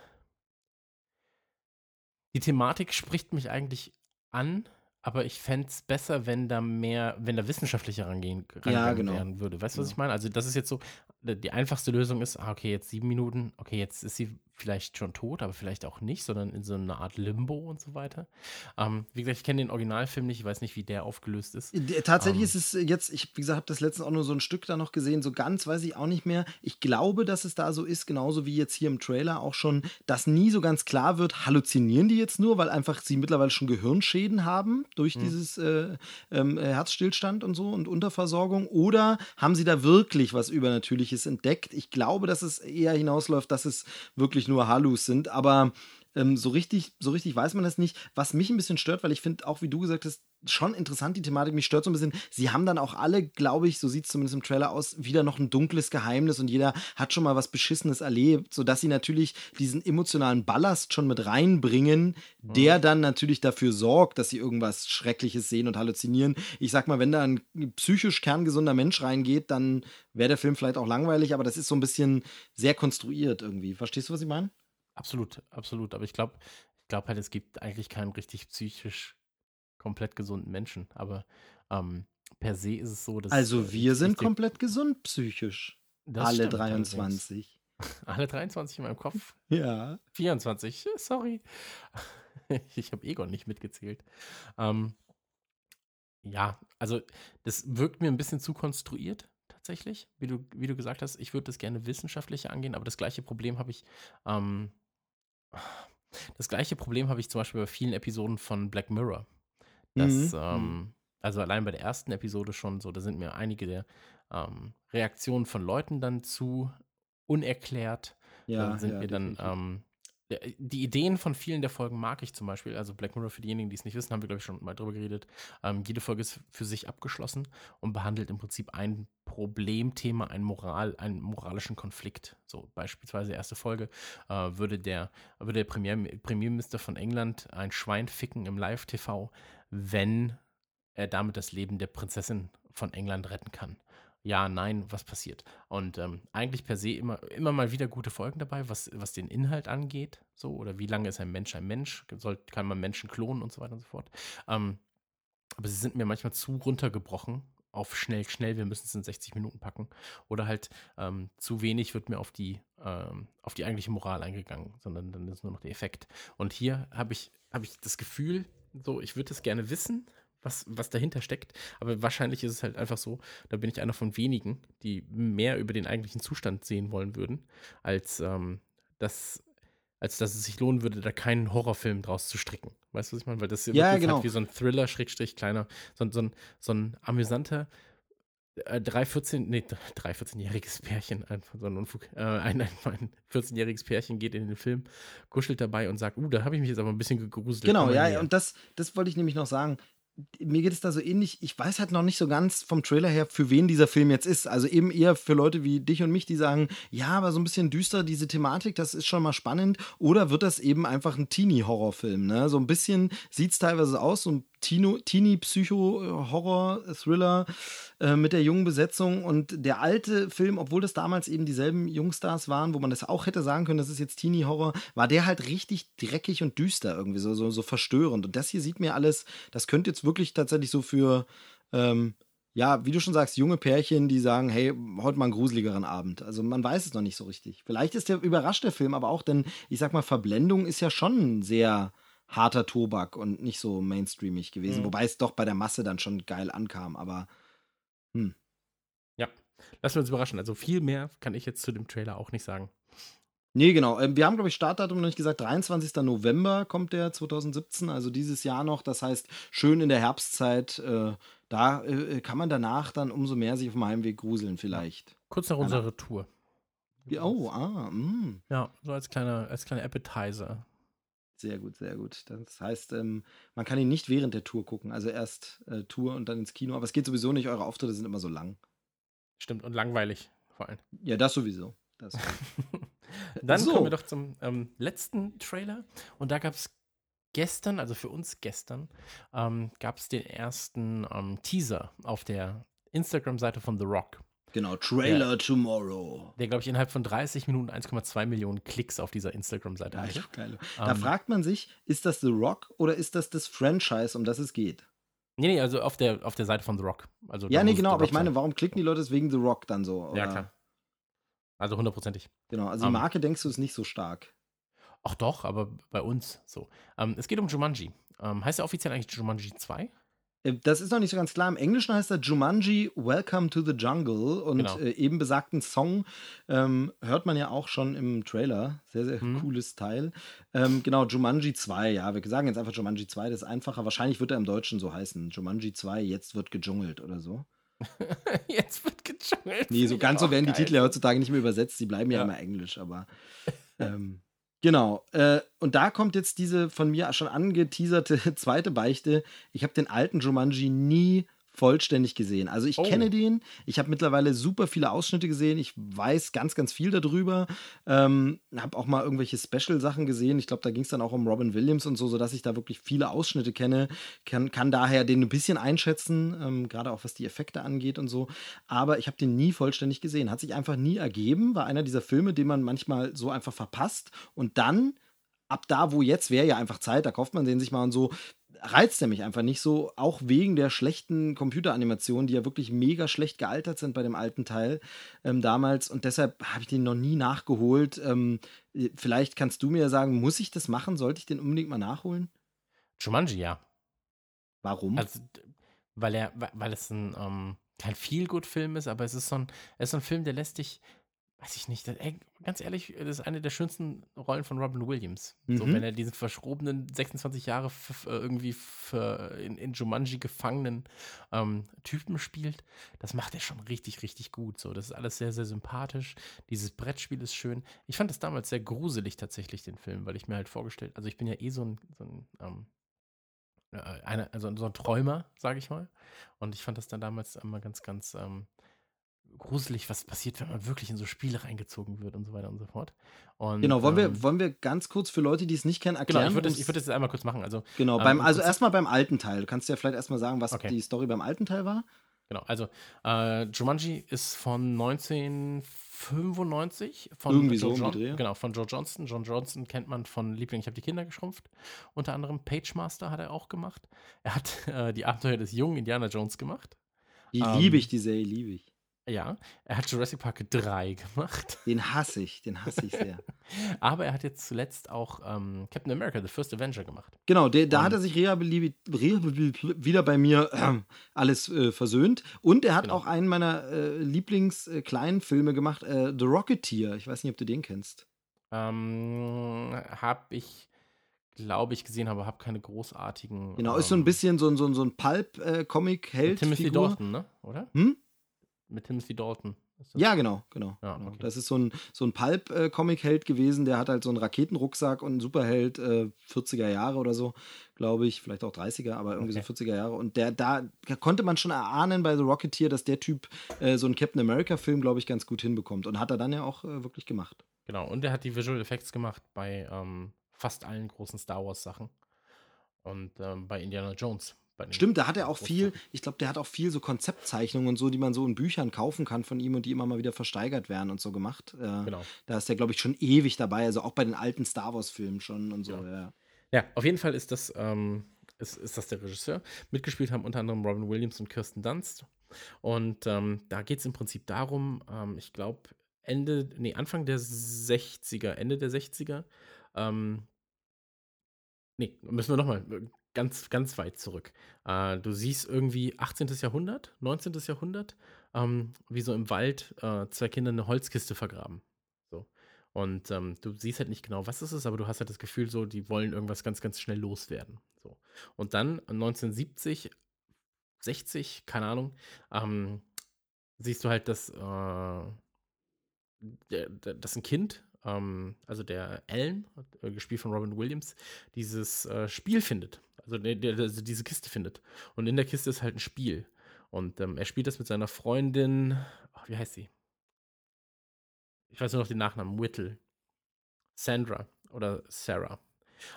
Speaker 2: Die Thematik spricht mich eigentlich an, aber ich fände es besser, wenn da mehr, wenn da wissenschaftlicher rangehen, rangegangen
Speaker 1: genau.
Speaker 2: werden würde. Weißt du, was
Speaker 1: Genau.
Speaker 2: ich meine? Also, das ist jetzt so, die einfachste Lösung ist, ah, okay, jetzt sieben Minuten, okay, jetzt ist sie vielleicht schon tot, aber vielleicht auch nicht, sondern in so einer Art Limbo und so weiter. Ähm, wie gesagt, ich kenne den Originalfilm nicht, ich weiß nicht, wie der aufgelöst ist.
Speaker 1: D- Tatsächlich
Speaker 2: Ähm.
Speaker 1: ist es jetzt, ich wie gesagt, habe das letztens auch nur so ein Stück da noch gesehen, so ganz weiß ich auch nicht mehr. Ich glaube, dass es da so ist, genauso wie jetzt hier im Trailer auch schon, dass nie so ganz klar wird, halluzinieren die jetzt nur, weil einfach sie mittlerweile schon Gehirnschäden haben durch dieses äh, ähm, äh, Herzstillstand und so und Unterversorgung oder haben sie da wirklich was Übernatürliches entdeckt? Ich glaube, dass es eher hinausläuft, dass es wirklich nur Hallus sind, aber ähm, so richtig, so richtig weiß man das nicht. Was mich ein bisschen stört, weil ich finde, auch wie du gesagt hast, schon interessant, die Thematik. Mich stört so ein bisschen. Sie haben dann auch alle, glaube ich, so sieht es zumindest im Trailer aus, wieder noch ein dunkles Geheimnis und jeder hat schon mal was Beschissenes erlebt, sodass sie natürlich diesen emotionalen Ballast schon mit reinbringen, der mhm. dann natürlich dafür sorgt, dass sie irgendwas Schreckliches sehen und halluzinieren. Ich sag mal, wenn da ein psychisch kerngesunder Mensch reingeht, dann wäre der Film vielleicht auch langweilig, aber das ist so ein bisschen sehr konstruiert irgendwie. Verstehst du, was ich meine?
Speaker 2: Absolut, absolut. Aber ich glaube, ich glaube halt, es gibt eigentlich keinen richtig psychisch komplett gesunden Menschen. Aber ähm, per se ist es so, dass.
Speaker 1: Also äh, wir sind komplett gesund psychisch. Alle 23.
Speaker 2: Alle 23 in meinem Kopf?
Speaker 1: Ja.
Speaker 2: 24, sorry. Ich habe Egon nicht mitgezählt. Ähm, ja, also das wirkt mir ein bisschen zu konstruiert, tatsächlich, wie du, wie du gesagt hast. Ich würde das gerne wissenschaftlicher angehen, aber das gleiche Problem habe ich. Ähm, das gleiche Problem habe ich zum Beispiel bei vielen Episoden von Black Mirror. Das, mhm. ähm, also allein bei der ersten Episode schon so, da sind mir einige der ähm, Reaktionen von Leuten dann zu unerklärt. Ja, dann sind ja, wir dann, ähm, die Ideen von vielen der Folgen mag ich zum Beispiel. Also Black Mirror, für diejenigen, die es nicht wissen, haben wir, glaube ich, schon mal drüber geredet. Ähm, jede Folge ist für sich abgeschlossen und behandelt im Prinzip ein Problemthema, ein Moral, einen moralischen Konflikt. So beispielsweise erste Folge äh, würde der, würde der Premier, Premierminister von England ein Schwein ficken im Live-TV, wenn er damit das Leben der Prinzessin von England retten kann ja, nein, was passiert. Und ähm, eigentlich per se immer, immer mal wieder gute Folgen dabei, was, was den Inhalt angeht, so, oder wie lange ist ein Mensch ein Mensch, Soll, kann man Menschen klonen und so weiter und so fort. Ähm, aber sie sind mir manchmal zu runtergebrochen auf schnell, schnell, wir müssen es in 60 Minuten packen. Oder halt ähm, zu wenig wird mir auf die, ähm, auf die eigentliche Moral eingegangen, sondern dann ist nur noch der Effekt. Und hier habe ich, hab ich das Gefühl, so, ich würde es gerne wissen, was, was dahinter steckt. Aber wahrscheinlich ist es halt einfach so, da bin ich einer von wenigen, die mehr über den eigentlichen Zustand sehen wollen würden, als, ähm, dass, als dass es sich lohnen würde, da keinen Horrorfilm draus zu stricken. Weißt du, was ich meine? Weil das
Speaker 1: ja, halt genau. halt
Speaker 2: wie so ein Thriller, Schrägstrich, kleiner, so, so, ein, so ein amüsanter, äh, drei 14, nee, drei 14-jähriges Pärchen, einfach so ein Unfug, äh, ein, ein, ein 14-jähriges Pärchen geht in den Film, kuschelt dabei und sagt, uh, da habe ich mich jetzt aber ein bisschen gegruselt.
Speaker 1: Genau, ja, und das, das wollte ich nämlich noch sagen mir geht es da so ähnlich. Ich weiß halt noch nicht so ganz vom Trailer her, für wen dieser Film jetzt ist. Also eben eher für Leute wie dich und mich, die sagen, ja, aber so ein bisschen düster, diese Thematik, das ist schon mal spannend. Oder wird das eben einfach ein Teenie-Horrorfilm? Ne? So ein bisschen sieht es teilweise aus, so ein Teenie-Psycho-Horror-Thriller äh, mit der jungen Besetzung. Und der alte Film, obwohl das damals eben dieselben Jungstars waren, wo man das auch hätte sagen können, das ist jetzt Teenie-Horror, war der halt richtig dreckig und düster irgendwie, so, so, so verstörend. Und das hier sieht mir alles, das könnte jetzt wirklich tatsächlich so für. Ähm, ja, wie du schon sagst, junge Pärchen, die sagen, hey, heute mal einen gruseligeren Abend. Also man weiß es noch nicht so richtig. Vielleicht ist der überrascht der Film aber auch, denn ich sag mal, Verblendung ist ja schon sehr harter Tobak und nicht so mainstreamig gewesen. Mhm. Wobei es doch bei der Masse dann schon geil ankam, aber hm.
Speaker 2: Ja, lassen wir uns überraschen. Also viel mehr kann ich jetzt zu dem Trailer auch nicht sagen.
Speaker 1: Nee, genau. Ähm, wir haben, glaube ich, Startdatum noch nicht gesagt. 23. November kommt der 2017, also dieses Jahr noch. Das heißt, schön in der Herbstzeit. Äh, da äh, kann man danach dann umso mehr sich auf dem Heimweg gruseln, vielleicht.
Speaker 2: Kurz nach unserer Tour.
Speaker 1: Oh, ah, mh.
Speaker 2: Ja, so als kleiner, als kleiner Appetizer.
Speaker 1: Sehr gut, sehr gut. Das heißt, ähm, man kann ihn nicht während der Tour gucken. Also erst äh, Tour und dann ins Kino. Aber es geht sowieso nicht. Eure Auftritte sind immer so lang.
Speaker 2: Stimmt, und langweilig vor allem.
Speaker 1: Ja, das sowieso. Das
Speaker 2: dann so. kommen wir doch zum ähm, letzten Trailer. Und da gab es gestern, also für uns gestern, ähm, gab es den ersten ähm, Teaser auf der Instagram-Seite von The Rock.
Speaker 1: Genau, Trailer der, Tomorrow.
Speaker 2: Der, glaube ich, innerhalb von 30 Minuten 1,2 Millionen Klicks auf dieser Instagram-Seite hatte.
Speaker 1: Geil. Da ähm, fragt man sich, ist das The Rock oder ist das das Franchise, um das es geht?
Speaker 2: Nee, nee, also auf der, auf der Seite von The Rock. Also
Speaker 1: ja, nee, genau, aber ich meine, warum klicken die Leute deswegen The Rock dann so?
Speaker 2: Oder? Ja, klar. Also hundertprozentig.
Speaker 1: Genau, also die um, ähm. Marke, denkst du, ist nicht so stark.
Speaker 2: Ach doch, aber bei uns so. Um, es geht um Jumanji. heißt er offiziell eigentlich Jumanji 2?
Speaker 1: Äh, das ist noch nicht so ganz klar. Im Englischen heißt er Jumanji Welcome to the Jungle und genau. äh, eben besagten Song ähm, hört man ja auch schon im Trailer. Sehr, sehr mhm. cooles Teil. Ähm, genau, Jumanji 2, ja, wir sagen jetzt einfach Jumanji 2, das ist einfacher. Wahrscheinlich wird er im Deutschen so heißen. Jumanji 2, jetzt wird gejungelt oder so.
Speaker 2: jetzt wird gejungelt.
Speaker 1: Nee, so ganz so werden geil. die Titel ja heutzutage nicht mehr übersetzt. Die bleiben ja, ja immer Englisch, aber. Ähm, Genau. Äh, und da kommt jetzt diese von mir schon angeteaserte zweite Beichte. Ich habe den alten Jumanji nie vollständig gesehen. Also ich
Speaker 2: Oh.
Speaker 1: kenne den, ich habe mittlerweile super viele Ausschnitte gesehen, ich weiß ganz, ganz viel darüber, ähm, habe auch mal irgendwelche Special-Sachen gesehen, ich glaube, da ging es dann auch um Robin Williams und so, sodass ich da wirklich viele Ausschnitte kenne, kann, kann daher den ein bisschen einschätzen, ähm, gerade auch was die Effekte angeht und so, aber ich habe den nie vollständig gesehen, hat sich einfach nie ergeben, war einer dieser Filme, den man manchmal so einfach verpasst. Und dann ab da, wo jetzt wäre ja einfach Zeit, da kauft man den sich mal und so, reizt er mich einfach nicht so, auch wegen der schlechten Computeranimationen, die ja wirklich mega schlecht gealtert sind bei dem alten Teil ähm, damals und deshalb habe ich den noch nie nachgeholt. Ähm, äh, vielleicht kannst du mir sagen, muss ich das machen? Sollte ich den unbedingt mal nachholen?
Speaker 2: Jumanji, ja.
Speaker 1: Warum?
Speaker 2: Also, weil er, weil- weil es ein ähm, kein Feel-Good-Film ist, aber es ist so ein, es ist so ein Film, der lässt dich, weiß ich nicht, das, ey, ganz ehrlich, das ist eine der schönsten Rollen von Robin Williams. So,
Speaker 1: Mhm.
Speaker 2: wenn er diesen verschrobenen 26 Jahre irgendwie in, in Jumanji gefangenen ähm, Typen spielt, das macht er schon richtig, richtig gut. So, das ist alles sehr, sehr sympathisch. Dieses Brettspiel ist schön. Ich fand es damals sehr gruselig tatsächlich, den Film, weil ich mir halt vorgestellt, also ich bin ja eh so ein, so ein ähm, äh, eine, also so ein Träumer, sage ich mal. Und ich fand das dann damals immer ganz, ganz ähm, gruselig, was passiert, wenn man wirklich in so Spiele reingezogen wird und so weiter und so fort. Und,
Speaker 1: genau, wollen wir,
Speaker 2: ähm,
Speaker 1: wollen wir ganz kurz für Leute, die es nicht kennen,
Speaker 2: Genau,
Speaker 1: erklären?
Speaker 2: ich würde das, würd das jetzt einmal kurz machen. Also,
Speaker 1: genau,
Speaker 2: ähm,
Speaker 1: beim,
Speaker 2: im
Speaker 1: also erstmal beim alten Teil. Du kannst ja vielleicht erstmal sagen, was
Speaker 2: Okay.
Speaker 1: die Story beim alten Teil war?
Speaker 2: genau, also äh, Jumanji ist von 1995 von
Speaker 1: Irgendwie
Speaker 2: Joe
Speaker 1: so um
Speaker 2: John. Genau, von Joe Johnston. John Johnston kennt man von Liebling, ich habe die Kinder geschrumpft. Unter anderem Page Master hat er auch gemacht. Er hat äh, die Abenteuer des jungen Indiana Jones gemacht.
Speaker 1: Die
Speaker 2: Ähm,
Speaker 1: liebe ich, die Serie liebe ich.
Speaker 2: Ja, er hat Jurassic Park 3 gemacht.
Speaker 1: Den hasse ich, den hasse ich sehr.
Speaker 2: Aber er hat jetzt zuletzt auch ähm, Captain America, The First Avenger gemacht.
Speaker 1: Genau, der, da
Speaker 2: Und-
Speaker 1: hat er sich wieder bei mir äh, alles äh, versöhnt. Und er hat
Speaker 2: Genau.
Speaker 1: auch einen meiner äh, Lieblings-kleinen Filme gemacht, äh, The Rocketeer. Ich weiß nicht, ob du den kennst.
Speaker 2: Ähm, habe ich, glaube ich, gesehen, aber habe keine großartigen.
Speaker 1: Genau, ist so ein
Speaker 2: ähm,
Speaker 1: bisschen so ein, so ein, so ein Pulp-Comic-Held.
Speaker 2: mit Timothy. Dalton, ne? Oder?
Speaker 1: Hm?
Speaker 2: Mit Timothy Dalton.
Speaker 1: Ja, genau, genau.
Speaker 2: Ja,
Speaker 1: genau.
Speaker 2: okay.
Speaker 1: Das ist so ein, so ein Pulp-Comic-Held gewesen, der hat halt so einen Raketenrucksack und einen Superheld äh, 40er Jahre oder so, glaube ich, vielleicht auch 30er, aber irgendwie
Speaker 2: Okay.
Speaker 1: so 40er Jahre. Und der, da konnte man schon erahnen bei The Rocketeer, dass der Typ äh, so einen Captain America-Film, glaube ich, ganz gut hinbekommt. Und hat er dann ja auch äh, wirklich gemacht.
Speaker 2: Genau, und er hat die Visual Effects gemacht bei ähm, fast allen großen Star Wars-Sachen. Und ähm, bei Indiana Jones.
Speaker 1: Stimmt, da hat er auch viel, ich glaube, der hat auch viel so Konzeptzeichnungen und so, die man so in Büchern kaufen kann von ihm und die immer mal wieder versteigert werden und so gemacht. Äh,
Speaker 2: Genau.
Speaker 1: Da ist er, glaube ich, schon ewig dabei, also auch bei den alten Star Wars-Filmen schon und so.
Speaker 2: Ja.
Speaker 1: Ja.
Speaker 2: Ja, auf jeden Fall ist das, ähm, ist, ist das der Regisseur. Mitgespielt haben unter anderem Robin Williams und Kirsten Dunst. Und ähm, da geht es im Prinzip darum, ähm, ich glaube, Ende, nee, Anfang der 60er, Ende der 60er, ähm, nee, müssen wir nochmal ganz, ganz weit zurück. Äh, du siehst irgendwie 18. Jahrhundert, 19. Jahrhundert, ähm, wie so im Wald äh, zwei Kinder eine Holzkiste vergraben. So. Und ähm, du siehst halt nicht genau, was es ist, aber du hast halt das Gefühl, so, die wollen irgendwas ganz, ganz schnell loswerden. So. Und dann 1970, 60, keine Ahnung, ähm, siehst du halt, dass, äh, dass ein Kind, ähm, also der Alan, äh, gespielt von Robin Williams, dieses äh, Spiel findet. Also, der, der, also diese Kiste findet. Und in der Kiste ist halt ein Spiel. Und ähm, er spielt das mit seiner Freundin, ach, wie heißt sie? Ich weiß nur noch den Nachnamen, Whittle. Sandra oder Sarah.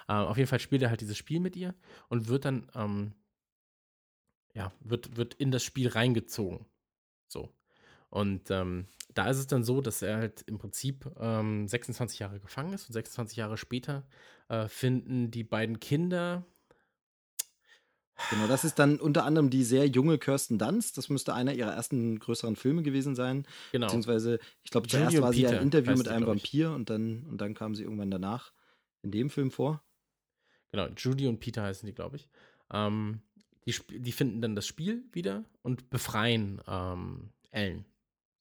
Speaker 2: Ähm, auf jeden Fall spielt er halt dieses Spiel mit ihr und wird dann, ähm, ja, wird, wird in das Spiel reingezogen. So. Und ähm, da ist es dann so, dass er halt im Prinzip ähm, 26 Jahre gefangen ist und 26 Jahre später äh, finden die beiden Kinder.
Speaker 1: Genau, das ist dann unter anderem die sehr junge Kirsten Dunst. Das müsste einer ihrer ersten größeren Filme gewesen sein.
Speaker 2: Genau.
Speaker 1: Beziehungsweise, ich glaube, zuerst war sie ein
Speaker 2: Peter
Speaker 1: Interview
Speaker 2: heißt
Speaker 1: mit einem. Vampir und dann, und dann kam sie irgendwann danach in dem Film vor.
Speaker 2: Genau, Judy und Peter heißen die, glaube ich. Ähm, die, die finden dann das Spiel wieder und befreien ähm, Ellen.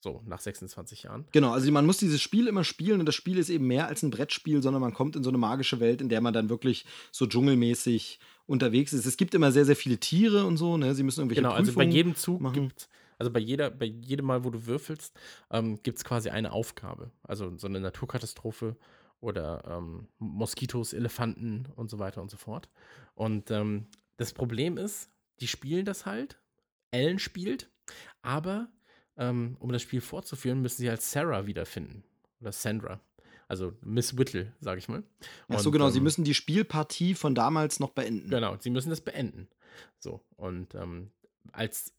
Speaker 2: So, nach 26 Jahren.
Speaker 1: Genau, also man muss dieses Spiel immer spielen und das Spiel ist eben mehr als ein Brettspiel, sondern man kommt in so eine magische Welt, in der man dann wirklich so dschungelmäßig unterwegs ist. Es gibt immer sehr, sehr viele Tiere und so, ne? Sie müssen irgendwelche
Speaker 2: Genau, also bei
Speaker 1: Prüfungen
Speaker 2: jedem Zug
Speaker 1: machen.
Speaker 2: gibt also bei jeder, bei jedem Mal, wo du würfelst, ähm, gibt es quasi eine Aufgabe. Also so eine Naturkatastrophe. oder ähm, Moskitos, Elefanten und so weiter und so fort. Und ähm, das Problem ist, die spielen das halt. Ellen spielt, aber ähm, um das Spiel fortzuführen, müssen sie halt Sarah wiederfinden. Oder Sandra. Also Miss Whittle, sage ich mal.
Speaker 1: Ach so,
Speaker 2: Und,
Speaker 1: genau. Sie
Speaker 2: ähm,
Speaker 1: müssen die Spielpartie von damals noch beenden.
Speaker 2: Genau, sie müssen das beenden. So, und ähm, als,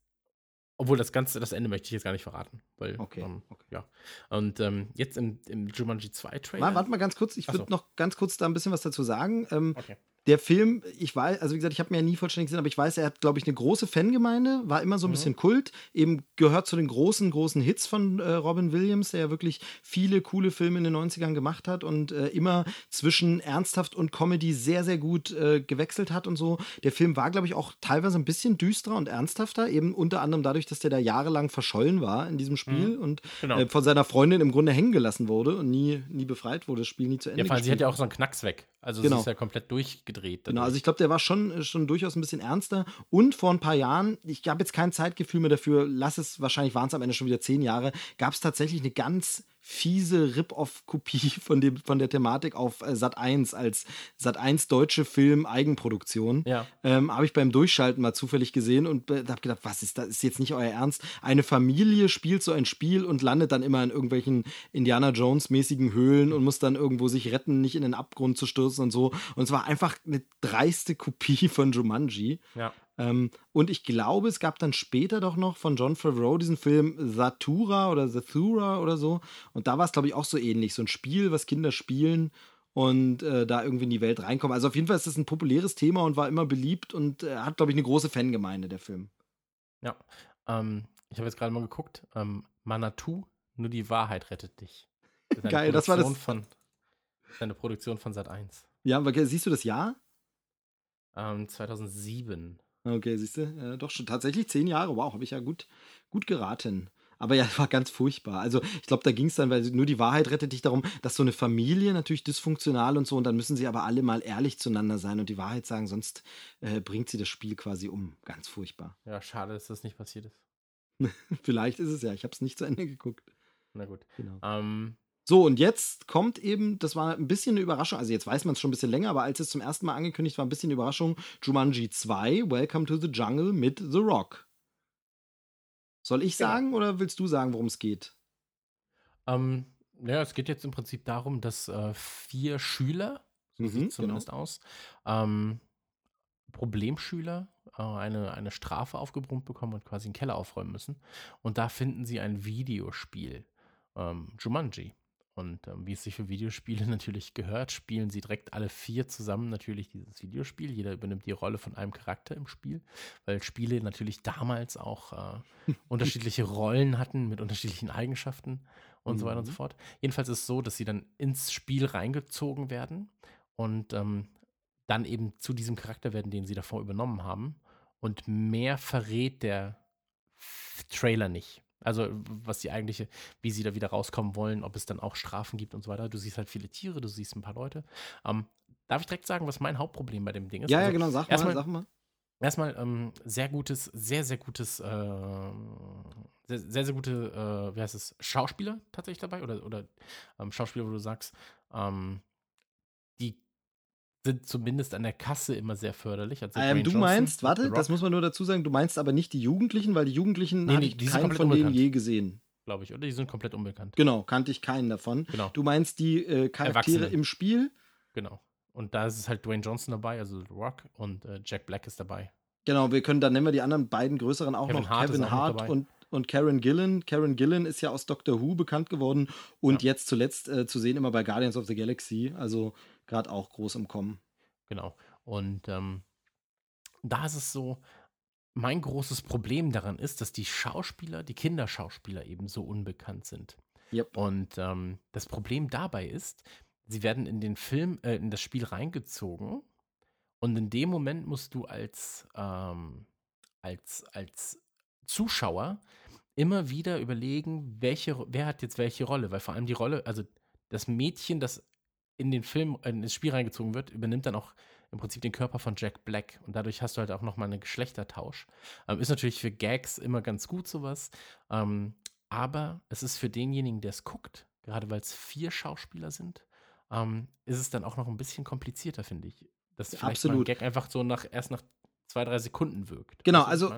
Speaker 2: obwohl das Ganze, das Ende möchte ich jetzt gar nicht verraten, weil,
Speaker 1: Okay,
Speaker 2: ähm,
Speaker 1: okay.
Speaker 2: ja. Und ähm, jetzt im, im Jumanji 2 Trailer.
Speaker 1: Mal, warte mal ganz kurz. Ich würde
Speaker 2: so.
Speaker 1: noch ganz kurz da ein bisschen was dazu sagen. Ähm,
Speaker 2: Okay.
Speaker 1: Der Film, ich weiß, also wie gesagt, ich habe mir ja nie vollständig gesehen, aber ich weiß, er hat, glaube ich, eine große Fangemeinde, war immer so ein
Speaker 2: Mhm.
Speaker 1: bisschen Kult, eben gehört zu den großen, großen Hits von äh, Robin Williams, der ja wirklich viele coole Filme in den 90ern gemacht hat und äh, immer zwischen ernsthaft und Comedy sehr, sehr gut äh, gewechselt hat und so. Der Film war, glaube ich, auch teilweise ein bisschen düsterer und ernsthafter, eben unter anderem dadurch, dass der da jahrelang verschollen war in diesem Spiel und
Speaker 2: Genau.
Speaker 1: äh, von seiner Freundin im Grunde hängen gelassen wurde und nie, nie befreit wurde, das Spiel nie zu Ende
Speaker 2: Ja, vor allem, sie hat ja auch so einen Knacks weg. Also
Speaker 1: Genau.
Speaker 2: sie ist ja komplett durchgedreht.
Speaker 1: Genau, also ich glaube, der war schon, äh, schon durchaus ein bisschen ernster. Und vor ein paar Jahren, ich habe jetzt kein Zeitgefühl mehr dafür, lass es, wahrscheinlich waren es am Ende schon wieder zehn Jahre, gab es tatsächlich eine ganz fiese Rip-Off-Kopie von, dem, von der Thematik auf äh, Sat 1 als Sat 1 deutsche Film-Eigenproduktion.
Speaker 2: Ja.
Speaker 1: Ähm, habe ich beim Durchschalten mal zufällig gesehen und äh, habe gedacht, was ist das? Ist jetzt nicht euer Ernst? Eine Familie spielt so ein Spiel und landet dann immer in irgendwelchen Indiana Jones-mäßigen Höhlen und muss dann irgendwo sich retten, nicht in den Abgrund zu stürzen und so. Und es war einfach eine dreiste Kopie von Jumanji.
Speaker 2: ja.
Speaker 1: Ähm, und ich glaube, es gab dann später doch noch von John Favreau diesen Film Zathura oder Zathura oder so. Und da war es, glaube ich, auch so ähnlich. So ein Spiel, was Kinder spielen und äh, da irgendwie in die Welt reinkommen. Also auf jeden Fall ist das ein populäres Thema und war immer beliebt und äh, hat, glaube ich, eine große Fangemeinde, der Film.
Speaker 2: Ja. Ähm, ich habe jetzt gerade mal geguckt. Ähm, Manatu, nur die Wahrheit rettet dich. Das
Speaker 1: Geil, das war das-
Speaker 2: Produktion Von, das ist eine Produktion von Sat 1.
Speaker 1: Ja, aber siehst du das Jahr?
Speaker 2: Ähm, 2007.
Speaker 1: Okay, siehst du, äh, doch schon tatsächlich zehn Jahre. Wow, habe ich ja gut, gut geraten. Aber ja, war ganz furchtbar. Also ich glaube, da ging es dann, weil nur die Wahrheit rettet dich darum, dass so eine Familie natürlich dysfunktional und so, und dann müssen sie aber alle mal ehrlich zueinander sein und die Wahrheit sagen, sonst äh, bringt sie das Spiel quasi um. Ganz furchtbar.
Speaker 2: Ja, schade, dass das nicht passiert ist.
Speaker 1: Vielleicht ist es ja, ich habe es nicht zu Ende geguckt.
Speaker 2: Na gut.
Speaker 1: Genau.
Speaker 2: Ähm,
Speaker 1: So, und jetzt kommt eben, das war ein bisschen eine Überraschung, also jetzt weiß man es schon ein bisschen länger, aber als es zum ersten Mal angekündigt war, ein bisschen eine Überraschung, Jumanji 2, Welcome to the Jungle mit The Rock. Soll ich
Speaker 2: Genau.
Speaker 1: sagen oder willst du sagen, worum es geht?
Speaker 2: ähm, ja, es geht jetzt im Prinzip darum, dass äh, vier Schüler, so
Speaker 1: Mhm,
Speaker 2: sieht zumindest aus, ähm, Problemschüler äh, eine, eine Strafe aufgebrummt bekommen und quasi einen Keller aufräumen müssen. Und da finden sie ein Videospiel, ähm, Jumanji. Und ähm, wie es sich für Videospiele natürlich gehört, spielen sie direkt alle vier zusammen natürlich dieses Videospiel. Jeder übernimmt die Rolle von einem Charakter im Spiel, weil Spiele natürlich damals auch äh, unterschiedliche Rollen hatten mit unterschiedlichen Eigenschaften und so weiter und so
Speaker 1: Mhm.
Speaker 2: fort. Jedenfalls ist es so, dass sie dann ins Spiel reingezogen werden und ähm, dann eben zu diesem Charakter werden, den sie davor übernommen haben. Und mehr verrät der Trailer nicht. Also, was die eigentliche, wie sie da wieder rauskommen wollen, ob es dann auch Strafen gibt und so weiter. Du siehst halt viele Tiere, du siehst ein paar Leute. Ähm, darf ich direkt sagen, was mein Hauptproblem bei dem Ding ist?
Speaker 1: Ja, ja,
Speaker 2: Also,
Speaker 1: genau, sag mal,
Speaker 2: erstmal-
Speaker 1: sag mal.
Speaker 2: Erstmal ähm, sehr gutes, sehr, sehr gutes, äh, sehr, sehr, sehr gute, äh, wie heißt es, Schauspieler tatsächlich dabei oder, oder ähm, Schauspieler, wo du sagst, ähm, sind zumindest an der Kasse immer sehr förderlich. Also
Speaker 1: Ähm, du meinst, warte, das muss man nur dazu sagen, du meinst aber nicht die Jugendlichen, weil die Jugendlichen
Speaker 2: Nee, nee,
Speaker 1: ich
Speaker 2: die
Speaker 1: keinen von denen je gesehen.
Speaker 2: glaube ich, oder? Die sind komplett unbekannt.
Speaker 1: Genau, kannte ich keinen davon.
Speaker 2: Genau.
Speaker 1: Du meinst die äh, Charaktere im Spiel?
Speaker 2: Genau. Und da ist es halt Dwayne Johnson dabei, also The Rock, und äh, Jack Black ist dabei.
Speaker 1: Genau, wir können, dann nennen wir die anderen beiden größeren auch
Speaker 2: Kevin
Speaker 1: noch.
Speaker 2: Hart
Speaker 1: Kevin Hart und, und Karen Gillan. Karen Gillan ist ja aus Doctor Who bekannt geworden und jetzt zuletzt äh, zu sehen immer bei Guardians of the Galaxy. Also gerade auch groß im Kommen.
Speaker 2: Genau. Und ähm, da ist es so, mein großes Problem daran ist, dass die Schauspieler, die Kinderschauspieler eben so unbekannt sind.
Speaker 1: Yep.
Speaker 2: Und ähm, das Problem dabei ist, sie werden in den Film, äh, in das Spiel reingezogen und in dem Moment musst du als, ähm, als, als Zuschauer immer wieder überlegen, welche, wer hat jetzt welche Rolle, weil vor allem die Rolle, also das Mädchen, das in den Film, in das Spiel reingezogen wird, übernimmt dann auch im Prinzip den Körper von Jack Black und dadurch hast du halt auch nochmal einen Geschlechtertausch. Ähm, ist natürlich für Gags immer ganz gut sowas, ähm, aber es ist für denjenigen, der es guckt, gerade weil es vier Schauspieler sind, ähm, ist es dann auch noch ein bisschen komplizierter, finde ich. Dass vielleicht
Speaker 1: Absolut.
Speaker 2: Gag einfach so nach, erst nach zwei, drei Sekunden wirkt.
Speaker 1: Genau, also-?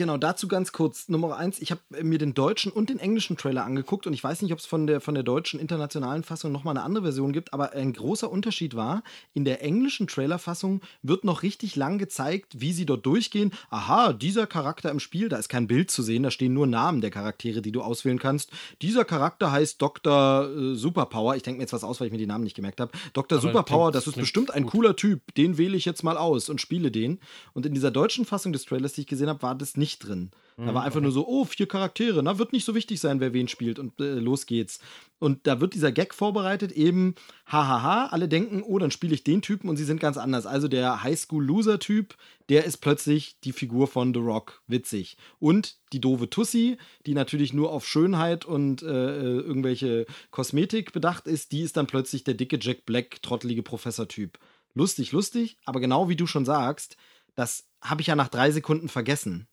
Speaker 1: Genau, dazu ganz kurz. Nummer eins, ich habe mir den deutschen und den englischen Trailer angeguckt und ich weiß nicht, ob es von der, von der deutschen internationalen Fassung nochmal eine andere Version gibt, aber ein großer Unterschied war, in der englischen Trailerfassung wird noch richtig lang gezeigt, wie sie dort durchgehen. Aha, dieser Charakter im Spiel, da ist kein Bild zu sehen, da stehen nur Namen der Charaktere, die du auswählen kannst. Dieser Charakter heißt Dr. Äh, Superpower. Ich denke mir jetzt was aus, weil ich mir die Namen nicht gemerkt habe. Dr.
Speaker 2: Aber
Speaker 1: Superpower,
Speaker 2: klingt-
Speaker 1: das ist bestimmt ein
Speaker 2: gut.
Speaker 1: cooler Typ. Den wähle ich jetzt mal aus und spiele den. Und in dieser deutschen Fassung des Trailers, die ich gesehen habe, war das nicht drin. Da
Speaker 2: Mhm,
Speaker 1: war einfach nur so, oh, vier Charaktere, na, wird nicht so wichtig sein, wer wen spielt und äh, los geht's. Und da wird dieser Gag vorbereitet, eben, hahaha, alle denken, oh, dann spiele ich den Typen und sie sind ganz anders. Also der Highschool-Loser-Typ, der ist plötzlich die Figur von The Rock, witzig. Und die doofe Tussi, die natürlich nur auf Schönheit und äh, äh, irgendwelche Kosmetik bedacht ist, die ist dann plötzlich der dicke Jack Black, trottelige Professor-Typ. Lustig, lustig, aber genau wie du schon sagst, das habe ich ja nach drei Sekunden vergessen.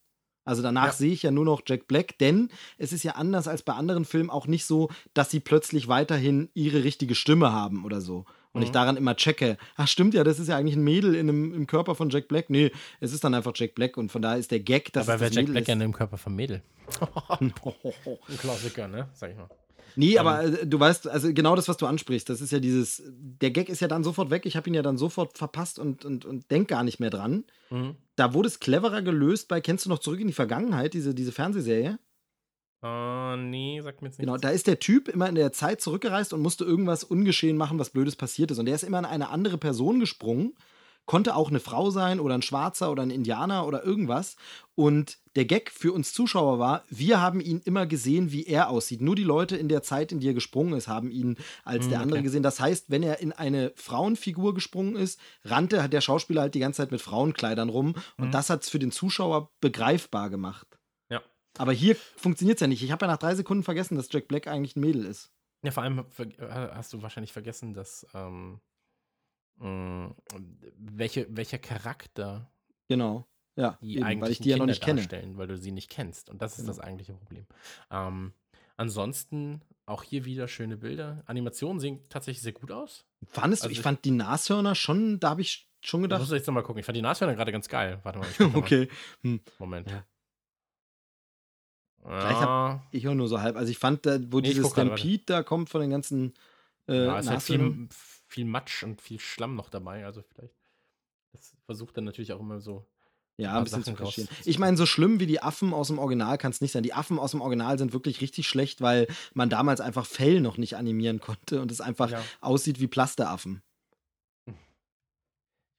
Speaker 1: Also danach
Speaker 2: Ja.
Speaker 1: sehe ich ja nur noch Jack Black, denn es ist ja anders als bei anderen Filmen auch nicht so, dass sie plötzlich weiterhin ihre richtige Stimme haben oder so. Und ich
Speaker 2: Mhm.
Speaker 1: daran immer checke, ach stimmt ja, das ist ja eigentlich ein Mädel in einem, im Körper von Jack Black. Nee, es ist dann einfach Jack Black und von daher ist der Gag, dass
Speaker 2: Aber
Speaker 1: es
Speaker 2: wer
Speaker 1: das
Speaker 2: Jack
Speaker 1: Mädel
Speaker 2: Black ja
Speaker 1: ist.
Speaker 2: im Körper vom Mädel. ein Klassiker, ne? Sag ich mal.
Speaker 1: Nee, aber äh, du weißt, also genau das, was du ansprichst, das ist ja dieses, der Gag ist ja dann sofort weg, ich habe ihn ja dann sofort verpasst und, und, und denk gar nicht mehr dran.
Speaker 2: Mhm.
Speaker 1: Da wurde es cleverer gelöst bei, kennst du noch zurück in die Vergangenheit, diese, diese Fernsehserie?
Speaker 2: Äh, nee, sagt mir jetzt nicht.
Speaker 1: Genau, da ist der Typ immer in der Zeit zurückgereist und musste irgendwas ungeschehen machen, was Blödes passiert ist. Und der ist immer in eine andere Person gesprungen. Konnte auch eine Frau sein oder ein Schwarzer oder ein Indianer oder irgendwas. Und der Gag für uns Zuschauer war, wir haben ihn immer gesehen, wie er aussieht. Nur die Leute in der Zeit, in die er gesprungen ist, haben ihn als
Speaker 2: Hm,
Speaker 1: der andere
Speaker 2: okay.
Speaker 1: gesehen. Das heißt, wenn er in eine Frauenfigur gesprungen ist, rannte hat der Schauspieler halt die ganze Zeit mit Frauenkleidern rum. Und
Speaker 2: Mhm.
Speaker 1: das hat es für den Zuschauer begreifbar gemacht.
Speaker 2: Ja.
Speaker 1: Aber hier funktioniert es ja nicht. Ich habe ja nach drei Sekunden vergessen, dass Jack Black eigentlich ein Mädel ist.
Speaker 2: Ja, vor allem hast du wahrscheinlich vergessen, dass ähm, mh, welche, welcher Charakter
Speaker 1: Genau. Ja,
Speaker 2: die
Speaker 1: eben,
Speaker 2: eigentlich
Speaker 1: weil ich die ja noch nicht kenne.
Speaker 2: darstellen, weil du sie nicht kennst. Und das ist
Speaker 1: Genau.
Speaker 2: das eigentliche Problem. Ähm, ansonsten auch hier wieder schöne Bilder. Animationen sehen tatsächlich sehr gut aus.
Speaker 1: Fandest du,
Speaker 2: Also
Speaker 1: ich
Speaker 2: ich-
Speaker 1: fand die Nashörner schon, da habe ich schon
Speaker 2: Da
Speaker 1: gedacht.
Speaker 2: muss ich jetzt nochmal gucken. Ich fand die Nashörner gerade ganz geil. Warte mal.
Speaker 1: Okay,
Speaker 2: Moment.
Speaker 1: Ja.
Speaker 2: Ja.
Speaker 1: Vielleicht ich höre nur so halb. Also ich fand, da, wo
Speaker 2: Nee,
Speaker 1: dieses. Stampede da kommt von den ganzen äh,
Speaker 2: ja, es ist halt
Speaker 1: Nashörnern.
Speaker 2: viel, viel Matsch und viel Schlamm noch dabei. Also vielleicht. Das versucht dann natürlich auch immer so.
Speaker 1: Ja, ein bisschen zu
Speaker 2: Sachen raus-
Speaker 1: kaschieren. Ich meine, so schlimm wie die Affen aus dem Original kann es nicht sein. Die Affen aus dem Original sind wirklich richtig schlecht, weil man damals einfach Fell noch nicht animieren konnte und es einfach
Speaker 2: Ja.
Speaker 1: aussieht wie Plasteraffen.
Speaker 2: Ich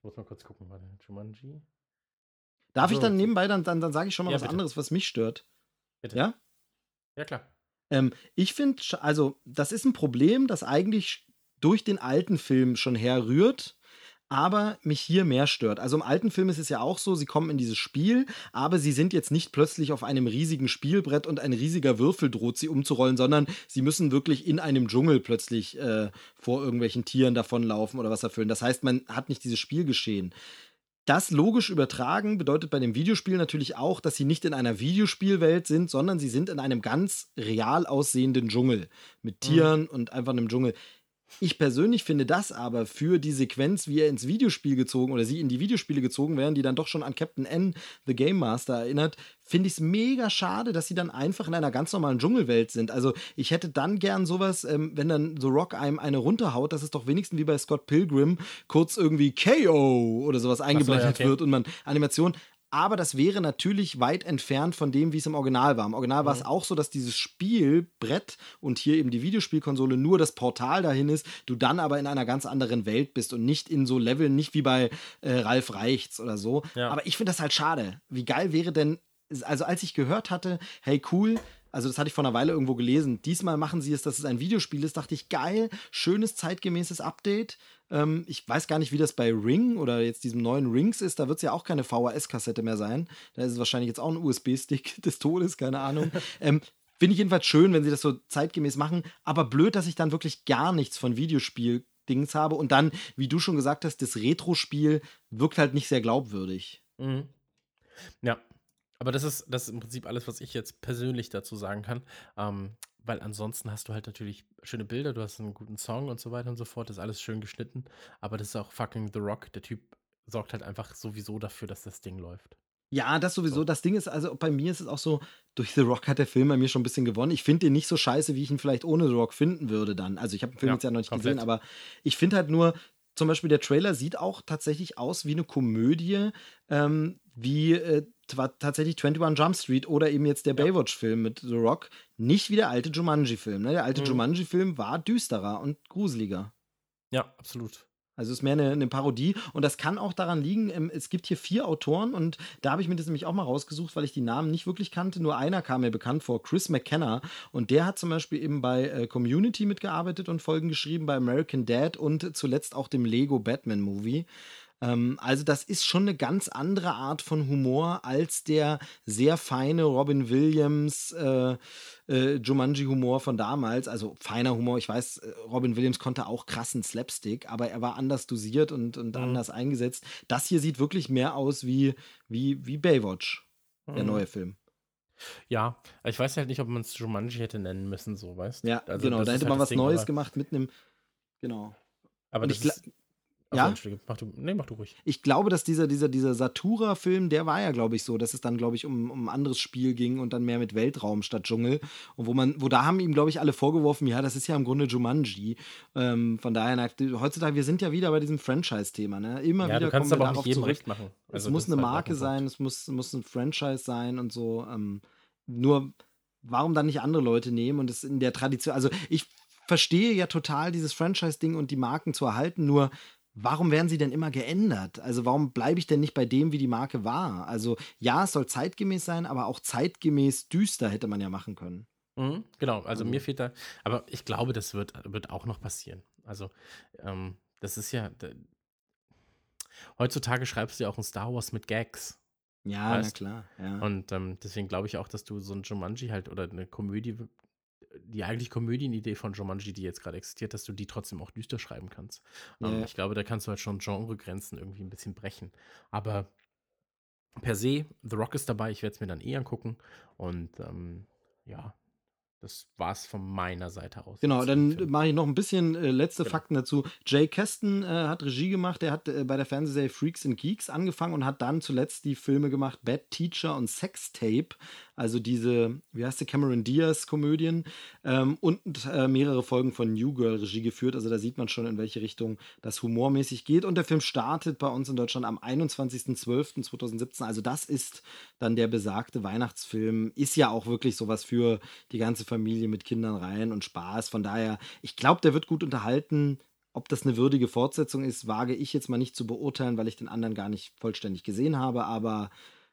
Speaker 2: muss mal kurz gucken. Warte. Jumanji.
Speaker 1: Darf ich
Speaker 2: So.
Speaker 1: dann nebenbei, dann, dann, dann sage ich schon mal
Speaker 2: Ja,
Speaker 1: was
Speaker 2: bitte.
Speaker 1: anderes, was mich stört.
Speaker 2: Bitte.
Speaker 1: Ja?
Speaker 2: Ja, klar.
Speaker 1: Ähm, ich finde, also, das ist ein Problem, das eigentlich durch den alten Film schon herrührt, aber mich hier mehr stört. Also im alten Film ist es ja auch so, sie kommen in dieses Spiel, aber sie sind jetzt nicht plötzlich auf einem riesigen Spielbrett und ein riesiger Würfel droht sie umzurollen, sondern sie müssen wirklich in einem Dschungel plötzlich äh, vor irgendwelchen Tieren davonlaufen oder was erfüllen. Das heißt, man hat nicht dieses Spielgeschehen. Das logisch übertragen bedeutet bei dem Videospiel natürlich auch, dass sie nicht in einer Videospielwelt sind, sondern sie sind in einem ganz real aussehenden Dschungel mit Tieren und einfach einem Dschungel. Ich persönlich finde das aber für die Sequenz, wie er ins Videospiel gezogen oder sie in die Videospiele gezogen werden, die dann doch schon an Captain N, The Game Master, erinnert, finde ich es mega schade, dass sie dann einfach in einer ganz normalen Dschungelwelt sind. Also ich hätte dann gern sowas, ähm, wenn dann The Rock einem eine runterhaut, dass es doch wenigstens wie bei Scott Pilgrim kurz irgendwie KO oder sowas eingeblendet
Speaker 2: okay.
Speaker 1: wird und man Animation. Aber das wäre natürlich weit entfernt von dem, wie es im Original war. Im Original war es auch so, dass dieses Spielbrett und hier eben die Videospielkonsole nur das Portal dahin ist, du dann aber in einer ganz anderen Welt bist und nicht in so Leveln, nicht wie bei äh, Ralf Reichts oder so.
Speaker 2: Ja.
Speaker 1: Aber ich finde das halt schade. Wie geil wäre denn, also als ich gehört hatte, hey cool, also das hatte ich vor einer Weile irgendwo gelesen. Diesmal machen sie es, dass es ein Videospiel ist. Dachte ich, geil, schönes zeitgemäßes Update. Ähm, ich weiß gar nicht, wie das bei Ring oder jetzt diesem neuen Rings ist. Da wird es ja auch keine VHS-Kassette mehr sein. Da ist es wahrscheinlich jetzt auch ein USB-Stick des Todes, keine Ahnung. ähm, Finde ich jedenfalls schön, wenn sie das so zeitgemäß machen. Aber blöd, dass ich dann wirklich gar nichts von Videospiel. Dings habe und dann, wie du schon gesagt hast, das Retro-Spiel wirkt halt nicht sehr glaubwürdig.
Speaker 2: Mhm. Ja. Aber das ist, das ist im Prinzip alles, was ich jetzt persönlich dazu sagen kann. Ähm, weil ansonsten hast du halt natürlich schöne Bilder, du hast einen guten Song und so weiter und so fort, das ist alles schön geschnitten, aber das ist auch fucking The Rock, der Typ sorgt halt einfach sowieso dafür, dass das Ding läuft.
Speaker 1: Ja, das sowieso.
Speaker 2: So.
Speaker 1: Das Ding ist, also bei mir ist es auch so, durch The Rock hat der Film bei mir schon ein bisschen gewonnen. Ich finde den nicht so scheiße, wie ich ihn vielleicht ohne The Rock finden würde dann. Also ich habe den Film
Speaker 2: Ja,
Speaker 1: jetzt ja noch nicht
Speaker 2: komplett.
Speaker 1: gesehen, aber ich finde halt nur, zum Beispiel der Trailer sieht auch tatsächlich aus wie eine Komödie, ähm, wie äh, twa- tatsächlich 21 Jump Street oder eben jetzt der
Speaker 2: Ja.
Speaker 1: Baywatch-Film mit The Rock. Nicht wie der alte Jumanji-Film. Ne? Der alte
Speaker 2: Mhm.
Speaker 1: Jumanji-Film war düsterer und gruseliger.
Speaker 2: Ja, absolut.
Speaker 1: Also es ist mehr eine, eine Parodie und das kann auch daran liegen, ähm, es gibt hier vier Autoren und da habe ich mir das nämlich auch mal rausgesucht, weil ich die Namen nicht wirklich kannte. Nur einer kam mir bekannt vor, Chris McKenna und der hat zum Beispiel eben bei äh, Community mitgearbeitet und Folgen geschrieben, bei American Dad und zuletzt auch dem Lego Batman Movie. Ähm, also das ist schon eine ganz andere Art von Humor als der sehr feine Robin Williams äh, äh, Jumanji-Humor von damals. Also feiner Humor. Ich weiß, äh, Robin Williams konnte auch krassen Slapstick, aber er war anders dosiert und, und
Speaker 2: Mhm.
Speaker 1: anders eingesetzt. Das hier sieht wirklich mehr aus wie, wie, wie Baywatch, der
Speaker 2: Mhm.
Speaker 1: neue Film.
Speaker 2: Ja, ich weiß halt nicht, ob man es Jumanji hätte nennen müssen, so, weißt
Speaker 1: Ja,
Speaker 2: Also,
Speaker 1: genau. Da
Speaker 2: ist
Speaker 1: hätte
Speaker 2: halt
Speaker 1: man was
Speaker 2: Ding,
Speaker 1: Neues gemacht mit einem. Genau.
Speaker 2: Aber
Speaker 1: Und
Speaker 2: das
Speaker 1: ich gla- Ja?
Speaker 2: Mach du, nee, mach du ruhig.
Speaker 1: Ich glaube, dass dieser, dieser, dieser Satura-Film, der war ja, glaube ich, so, dass es dann, glaube ich, um, um ein anderes Spiel ging und dann mehr mit Weltraum statt Dschungel. Und wo man, wo da haben ihm, glaube ich, alle vorgeworfen, ja, das ist ja im Grunde Jumanji. Ähm, von daher, na, heutzutage, wir sind ja wieder bei diesem Franchise-Thema, ne? Immer
Speaker 2: Ja,
Speaker 1: wieder
Speaker 2: du kannst
Speaker 1: kommen wir
Speaker 2: aber auch
Speaker 1: darauf
Speaker 2: nicht jedem recht machen.
Speaker 1: es
Speaker 2: Also,
Speaker 1: muss
Speaker 2: das
Speaker 1: eine
Speaker 2: halt
Speaker 1: Marke sein, es muss, muss ein Franchise sein und so. Ähm, nur, warum dann nicht andere Leute nehmen und es in der Tradition, also ich verstehe ja total dieses Franchise-Ding und die Marken zu erhalten, nur warum werden sie denn immer geändert? Also warum bleibe ich denn nicht bei dem, wie die Marke war? Also ja, es soll zeitgemäß sein, aber auch zeitgemäß düster hätte man ja machen können.
Speaker 2: Mhm, genau, also
Speaker 1: Also-
Speaker 2: mir fehlt da, aber ich glaube, das wird, wird auch noch passieren. Also, ähm, das ist ja, da, heutzutage schreibst du ja auch ein Star Wars mit Gags.
Speaker 1: Ja, na
Speaker 2: Weißt?
Speaker 1: klar. Ja.
Speaker 2: Und ähm, deswegen glaube ich auch, dass du so ein Jumanji halt oder eine Komödie, die eigentlich Komödienidee von Jumanji, die jetzt gerade existiert, dass du die trotzdem auch düster schreiben kannst. Ähm,
Speaker 1: Ja.
Speaker 2: Ich glaube, da kannst du halt schon Genregrenzen irgendwie ein bisschen brechen. Aber per se, The Rock ist dabei, ich werde es mir dann eh angucken. Und ähm, ja, das war's von meiner Seite aus.
Speaker 1: Genau, dann mache ich noch ein bisschen äh, letzte
Speaker 2: Genau.
Speaker 1: Fakten dazu. Jay Keston äh, hat Regie gemacht. Er hat äh, bei der Fernsehserie Freaks and Geeks angefangen und hat dann zuletzt die Filme gemacht Bad Teacher und Sex Tape. Also diese, wie heißt die, Cameron Diaz-Komödien. Ähm, und äh, mehrere Folgen von New Girl Regie geführt. Also da sieht man schon, in welche Richtung das humormäßig geht. Und der Film startet bei uns in Deutschland am 21.12.2017. Also das ist dann der besagte Weihnachtsfilm. Ist ja auch wirklich sowas für die ganze Familie mit Kindern rein und Spaß. Von daher, ich glaube, der wird gut unterhalten. Ob das eine würdige Fortsetzung ist, wage ich jetzt mal nicht zu beurteilen, weil ich den anderen gar nicht vollständig gesehen habe, aber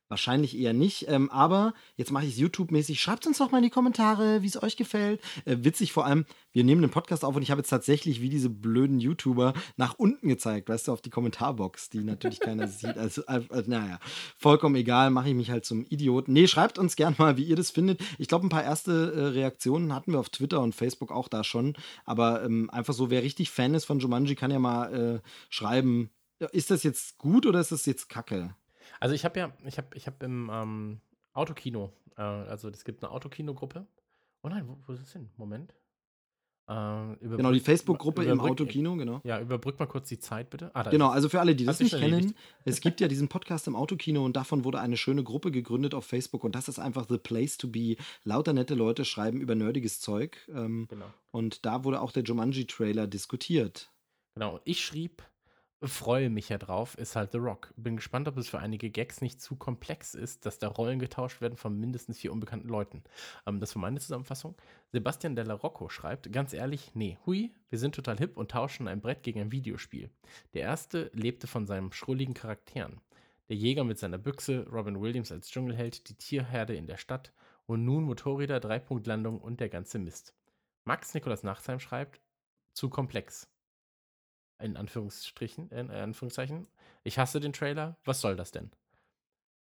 Speaker 1: wahrscheinlich eher nicht. Ähm, aber jetzt mache ich es YouTube-mäßig. Schreibt uns doch mal in die Kommentare, wie es euch gefällt. Äh, witzig vor allem, wir nehmen den Podcast auf und ich habe jetzt tatsächlich wie diese blöden YouTuber nach unten gezeigt, weißt du, auf die Kommentarbox, die natürlich keiner sieht. Also, äh, äh, naja, vollkommen egal, mache ich mich halt zum Idioten. Nee, schreibt uns gern mal, wie ihr das findet. Ich glaube, ein paar erste äh, Reaktionen hatten wir auf Twitter und Facebook auch da schon. Aber ähm, einfach so, wer richtig Fan ist von Jumanji, kann ja mal äh, schreiben, ist das jetzt gut oder ist das jetzt kacke?
Speaker 2: Also ich habe ja, ich habe ich hab im ähm, Autokino, äh, also es gibt eine Autokino-Gruppe. Oh nein, wo, wo ist es hin? Moment. Äh,
Speaker 1: Genau, die Facebook-Gruppe im Autokino, genau.
Speaker 2: Ja, überbrück mal kurz die Zeit, bitte. Ah,
Speaker 1: Genau, also für alle, die das nicht kennen, es gibt ja diesen Podcast im Autokino und davon wurde eine schöne Gruppe gegründet auf Facebook und das ist einfach the place to be. Lauter nette Leute schreiben über nerdiges Zeug ähm.
Speaker 2: Genau.
Speaker 1: und da wurde auch der Jumanji-Trailer diskutiert.
Speaker 2: Genau. Und ich schrieb, freue mich ja drauf, ist halt The Rock. Bin gespannt, ob es für einige Gags nicht zu komplex ist, dass da Rollen getauscht werden von mindestens vier unbekannten Leuten. Ähm, das war meine Zusammenfassung. Sebastian Della Rocco schreibt, ganz ehrlich, nee, hui, wir sind total hip und tauschen ein Brett gegen ein Videospiel. Der erste lebte von seinen schrulligen Charakteren. Der Jäger mit seiner Büchse, Robin Williams als Dschungelheld, die Tierherde in der Stadt und nun Motorräder, Dreipunktlandung und der ganze Mist. Max Nikolas Nachtsheim schreibt, zu komplex in Anführungsstrichen, in Anführungszeichen. Ich hasse den Trailer. Was soll das denn?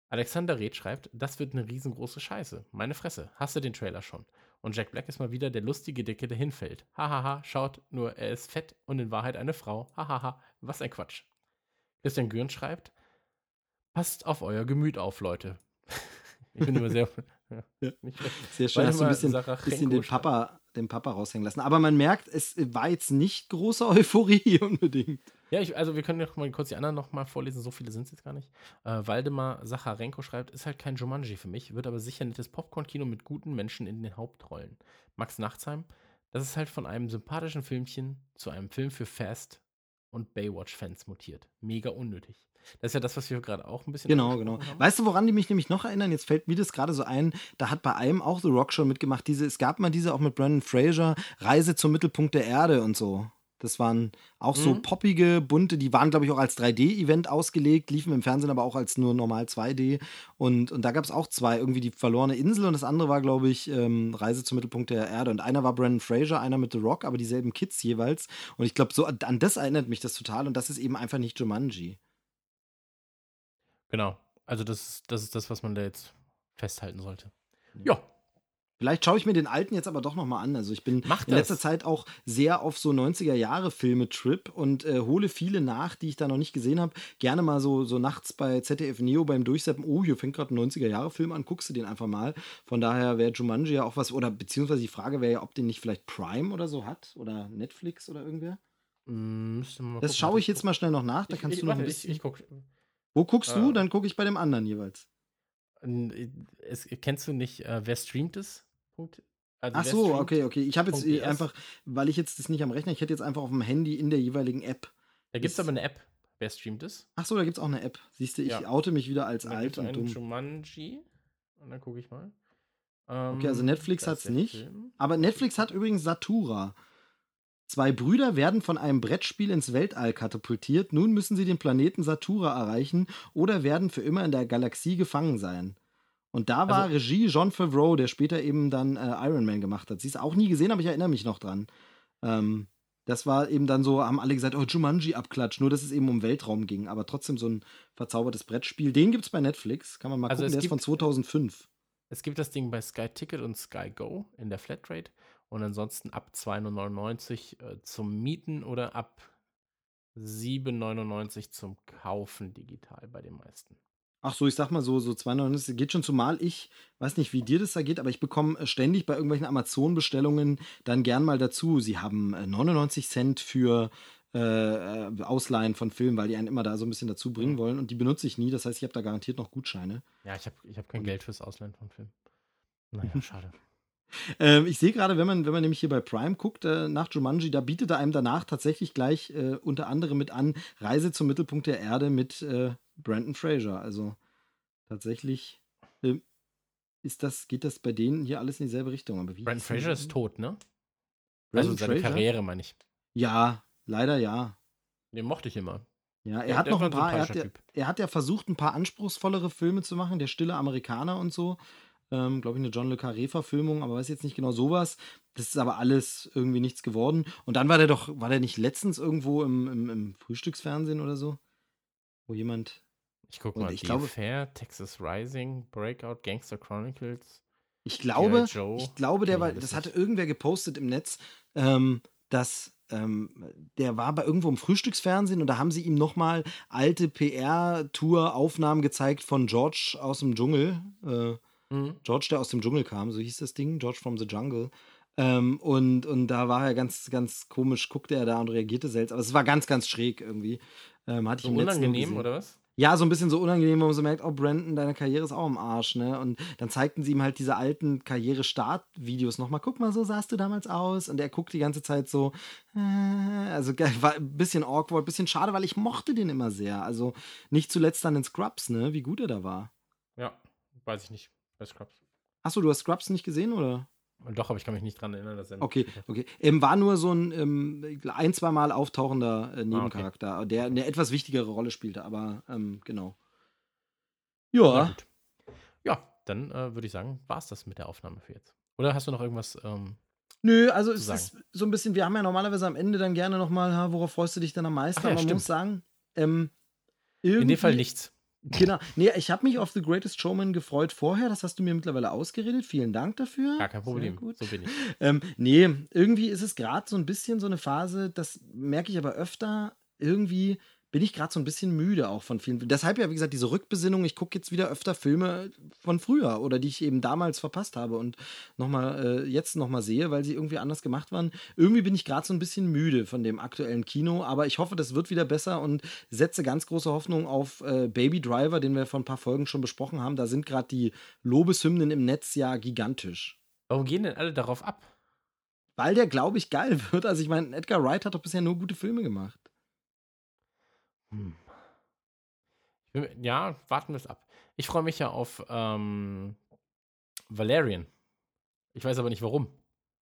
Speaker 2: Alexander Reth schreibt, das wird eine riesengroße Scheiße. Meine Fresse, hasse den Trailer schon. Und Jack Black ist mal wieder der lustige Dicke, der hinfällt. Hahaha, schaut, nur er ist fett und in Wahrheit eine Frau. Hahaha, was ein Quatsch. Christian Gürn schreibt, passt auf euer Gemüt auf, Leute. ich bin immer sehr,
Speaker 1: Ja. Sehr schön, hast du ein bisschen, bisschen den Papa, den Papa raushängen lassen. Aber man merkt, es war jetzt nicht große Euphorie unbedingt.
Speaker 2: Ja, ich, also wir können noch mal kurz die anderen noch mal vorlesen, so viele sind es jetzt gar nicht. Äh, Waldemar Sacharenko schreibt, ist halt kein Jumanji für mich, wird aber sicher nettes Popcorn-Kino mit guten Menschen in den Hauptrollen. Max Nachtsheim, das ist halt von einem sympathischen Filmchen zu einem Film für Fast und Baywatch-Fans mutiert. Mega unnötig. Das ist ja das, was wir gerade auch ein bisschen
Speaker 1: Genau, genau.
Speaker 2: haben.
Speaker 1: Weißt du, woran die mich nämlich noch erinnern? Jetzt fällt mir das gerade so ein. Da hat bei einem auch The Rock schon mitgemacht. Diese, es gab mal diese auch mit Brandon Fraser, Reise zum Mittelpunkt der Erde und so. Das waren auch so
Speaker 2: Mhm.
Speaker 1: poppige, bunte, die waren, glaube ich, auch als 3D-Event ausgelegt, liefen im Fernsehen aber auch als nur normal 2D. Und, und da gab es auch zwei, irgendwie die verlorene Insel und das andere war, glaube ich, ähm, Reise zum Mittelpunkt der Erde. Und einer war Brandon Fraser, einer mit The Rock, aber dieselben Kids jeweils. Und ich glaube, so an das erinnert mich das total und das ist eben einfach nicht Jumanji.
Speaker 2: Genau. Also das, ist- das ist das, was man da jetzt festhalten sollte. Ja,
Speaker 1: Vielleicht schaue ich mir den alten jetzt aber doch nochmal an. Also ich bin in letzter. Zeit auch sehr auf so 90er-Jahre-Filme-Trip und äh, hole viele nach, die ich da noch nicht gesehen habe. Gerne mal so, so nachts bei ZDF Neo beim Durchseppen, oh, hier fängt gerade ein 90er-Jahre-Film an, guckst du den einfach mal. Von daher wäre Jumanji ja auch was, oder beziehungsweise die Frage wäre ja, ob den nicht vielleicht Prime oder so hat oder Netflix oder irgendwer.
Speaker 2: mm,
Speaker 1: Das
Speaker 2: gucken.
Speaker 1: schaue ich jetzt mal schnell noch nach, da
Speaker 2: Ich,
Speaker 1: kannst
Speaker 2: ich,
Speaker 1: du noch
Speaker 2: warte,
Speaker 1: ein
Speaker 2: ich,
Speaker 1: bisschen.
Speaker 2: ich guck.
Speaker 1: Wo guckst du?
Speaker 2: äh,
Speaker 1: Dann gucke ich bei dem anderen jeweils.
Speaker 2: Es, kennst du nicht, äh, wer streamt es? Punkt. Also
Speaker 1: Ach so, okay, okay. Ich habe jetzt äh,
Speaker 2: ES.
Speaker 1: einfach, weil ich jetzt das nicht am Rechner, ich hätte jetzt einfach auf dem Handy in der jeweiligen App
Speaker 2: Da gibt es aber eine App. Wer streamt es?
Speaker 1: Ach so, da gibt es auch eine App. Siehst du, ich
Speaker 2: Ja.
Speaker 1: oute mich wieder als
Speaker 2: Da
Speaker 1: alt
Speaker 2: es
Speaker 1: und dumm.
Speaker 2: Jumanji. Und dann gucke ich mal.
Speaker 1: Okay, also
Speaker 2: Ähm,
Speaker 1: Netflix
Speaker 2: ist der
Speaker 1: nicht.
Speaker 2: Film.
Speaker 1: Aber Netflix hat übrigens Satura. Zwei Brüder werden von einem Brettspiel ins Weltall katapultiert. Nun müssen sie den Planeten Satura erreichen oder werden für immer in der Galaxie gefangen sein. Und da war
Speaker 2: Also-
Speaker 1: Regie John Favreau, der später eben dann äh, Iron Man gemacht hat. Sie ist auch nie gesehen, aber ich erinnere mich noch dran. Ähm, das war eben dann so, haben alle gesagt, oh, Jumanji abklatsch, nur dass es eben um Weltraum ging, aber trotzdem so ein verzaubertes Brettspiel. Den gibt es bei Netflix, kann man mal
Speaker 2: Also
Speaker 1: gucken, der ist von
Speaker 2: gibt-
Speaker 1: 2005.
Speaker 2: Es gibt das Ding bei Sky Ticket und Sky Go in der Flatrate. Und ansonsten ab 2,99 äh, zum Mieten oder ab 7,99 zum Kaufen digital bei den meisten.
Speaker 1: Ach so, ich sag mal so, so 2,99 geht schon, zumal ich, weiß nicht, wie dir das da geht, aber ich bekomme äh, ständig bei irgendwelchen Amazon-Bestellungen dann gern mal dazu. Sie haben äh, 99 Cent für äh, äh, Ausleihen von Filmen, weil die einen immer da so ein bisschen dazu bringen wollen und die benutze ich nie. Das heißt, ich habe da garantiert noch Gutscheine.
Speaker 2: Ja, ich habe ich hab kein
Speaker 1: Und-
Speaker 2: Geld fürs Ausleihen von Filmen. Naja, schade.
Speaker 1: Ähm, ich sehe gerade, wenn man, wenn man nämlich hier bei Prime guckt, äh, nach Jumanji, da bietet er einem danach tatsächlich gleich äh, unter anderem mit an Reise zum Mittelpunkt der Erde mit äh, Brandon Fraser. Also tatsächlich ähm, ist das, geht das bei denen hier alles in dieselbe Richtung. Aber wie
Speaker 2: Brandon Fraser ist tot, ne?
Speaker 1: Brandon
Speaker 2: also seine
Speaker 1: Fraser?
Speaker 2: Karriere, meine ich.
Speaker 1: Ja, leider ja.
Speaker 2: Den mochte ich immer.
Speaker 1: Ja, er
Speaker 2: Der-
Speaker 1: hat noch ein paar, er hat, ja, er hat ja versucht, ein paar anspruchsvollere Filme zu machen, der stille Amerikaner und so. Ähm, Glaube ich, eine John Le Carré-Verfilmung, aber weiß jetzt nicht genau sowas. Das ist aber alles irgendwie nichts geworden. Und dann war der doch, war der nicht letztens irgendwo im, im, im Frühstücksfernsehen oder so? Wo jemand.
Speaker 2: Ich gucke
Speaker 1: Und
Speaker 2: mal.
Speaker 1: ich glaube-
Speaker 2: Fair, Texas Rising, Breakout, Gangster Chronicles.
Speaker 1: Ich glaube, ich glaube, der war, das hatte irgendwer gepostet im Netz, ähm, dass ähm, der war bei irgendwo im Frühstücksfernsehen und da haben sie ihm nochmal alte PR-Tour-Aufnahmen gezeigt von George aus dem Dschungel. Äh,
Speaker 2: Mhm.
Speaker 1: George, der aus dem Dschungel kam, so hieß das Ding, George from the Jungle. Ähm, und, und da war er ganz, ganz komisch, guckte er da und reagierte seltsam. Aber es war ganz, ganz schräg irgendwie. Ähm, hatte ich
Speaker 2: So
Speaker 1: im nur
Speaker 2: unangenehm, oder was?
Speaker 1: Ja, so ein bisschen so unangenehm, wo man so merkt, oh, Brandon, deine Karriere ist auch im Arsch, ne? Und dann zeigten sie ihm halt diese alten Karriere-Start-Videos nochmal. Guck mal, so sahst du damals aus. Und er guckt die ganze Zeit so, äh, also war ein bisschen awkward, ein bisschen schade, weil ich mochte den immer sehr. Also nicht zuletzt dann in Scrubs, ne? Wie gut er da war.
Speaker 2: Ja, weiß ich nicht. Bei Scrubs.
Speaker 1: Achso, du hast Scrubs nicht gesehen, oder?
Speaker 2: Doch, aber ich kann mich nicht dran erinnern, dass er
Speaker 1: Okay, okay. Ähm, war nur so ein ähm, ein, zwei Mal auftauchender äh, Nebencharakter, der eine etwas wichtigere Rolle spielte, aber ähm, genau.
Speaker 2: Na
Speaker 1: Ja.
Speaker 2: Ja, dann äh, würde ich sagen, war es das mit der Aufnahme für jetzt. Oder hast du noch irgendwas? Ähm,
Speaker 1: Nö, also es
Speaker 2: sagen.
Speaker 1: ist so ein bisschen, wir haben ja normalerweise am Ende dann gerne nochmal, worauf freust du dich denn am meisten?
Speaker 2: Ach ja,
Speaker 1: Aber man
Speaker 2: stimmt.
Speaker 1: muss sagen, ähm,
Speaker 2: in
Speaker 1: irgendwie,
Speaker 2: dem Fall nichts.
Speaker 1: Genau. Nee, ich habe mich auf The Greatest Showman gefreut vorher, das hast du mir mittlerweile ausgeredet. Vielen Dank dafür.
Speaker 2: Gar kein Problem.
Speaker 1: Sehr gut.
Speaker 2: So bin ich.
Speaker 1: Ähm, nee, irgendwie ist es gerade so ein bisschen so eine Phase, das merke ich aber öfter, irgendwie bin ich gerade so ein bisschen müde auch von vielen. Deshalb ja, wie gesagt, diese Rückbesinnung. Ich gucke jetzt wieder öfter Filme von früher oder die ich eben damals verpasst habe und nochmal äh, jetzt nochmal sehe, weil sie irgendwie anders gemacht waren. Irgendwie bin ich gerade so ein bisschen müde von dem aktuellen Kino, aber ich hoffe, das wird wieder besser und setze ganz große Hoffnung auf äh, Baby Driver, den wir vor ein paar Folgen schon besprochen haben. Da sind gerade die Lobeshymnen im Netz ja gigantisch.
Speaker 2: Warum gehen denn alle darauf ab?
Speaker 1: Weil der, glaube ich, geil wird. Also ich meine, Edgar Wright hat doch bisher nur gute Filme gemacht.
Speaker 2: Hm. Ja, warten wir es ab. Ich freue mich ja auf ähm, Valerian. Ich weiß aber nicht warum.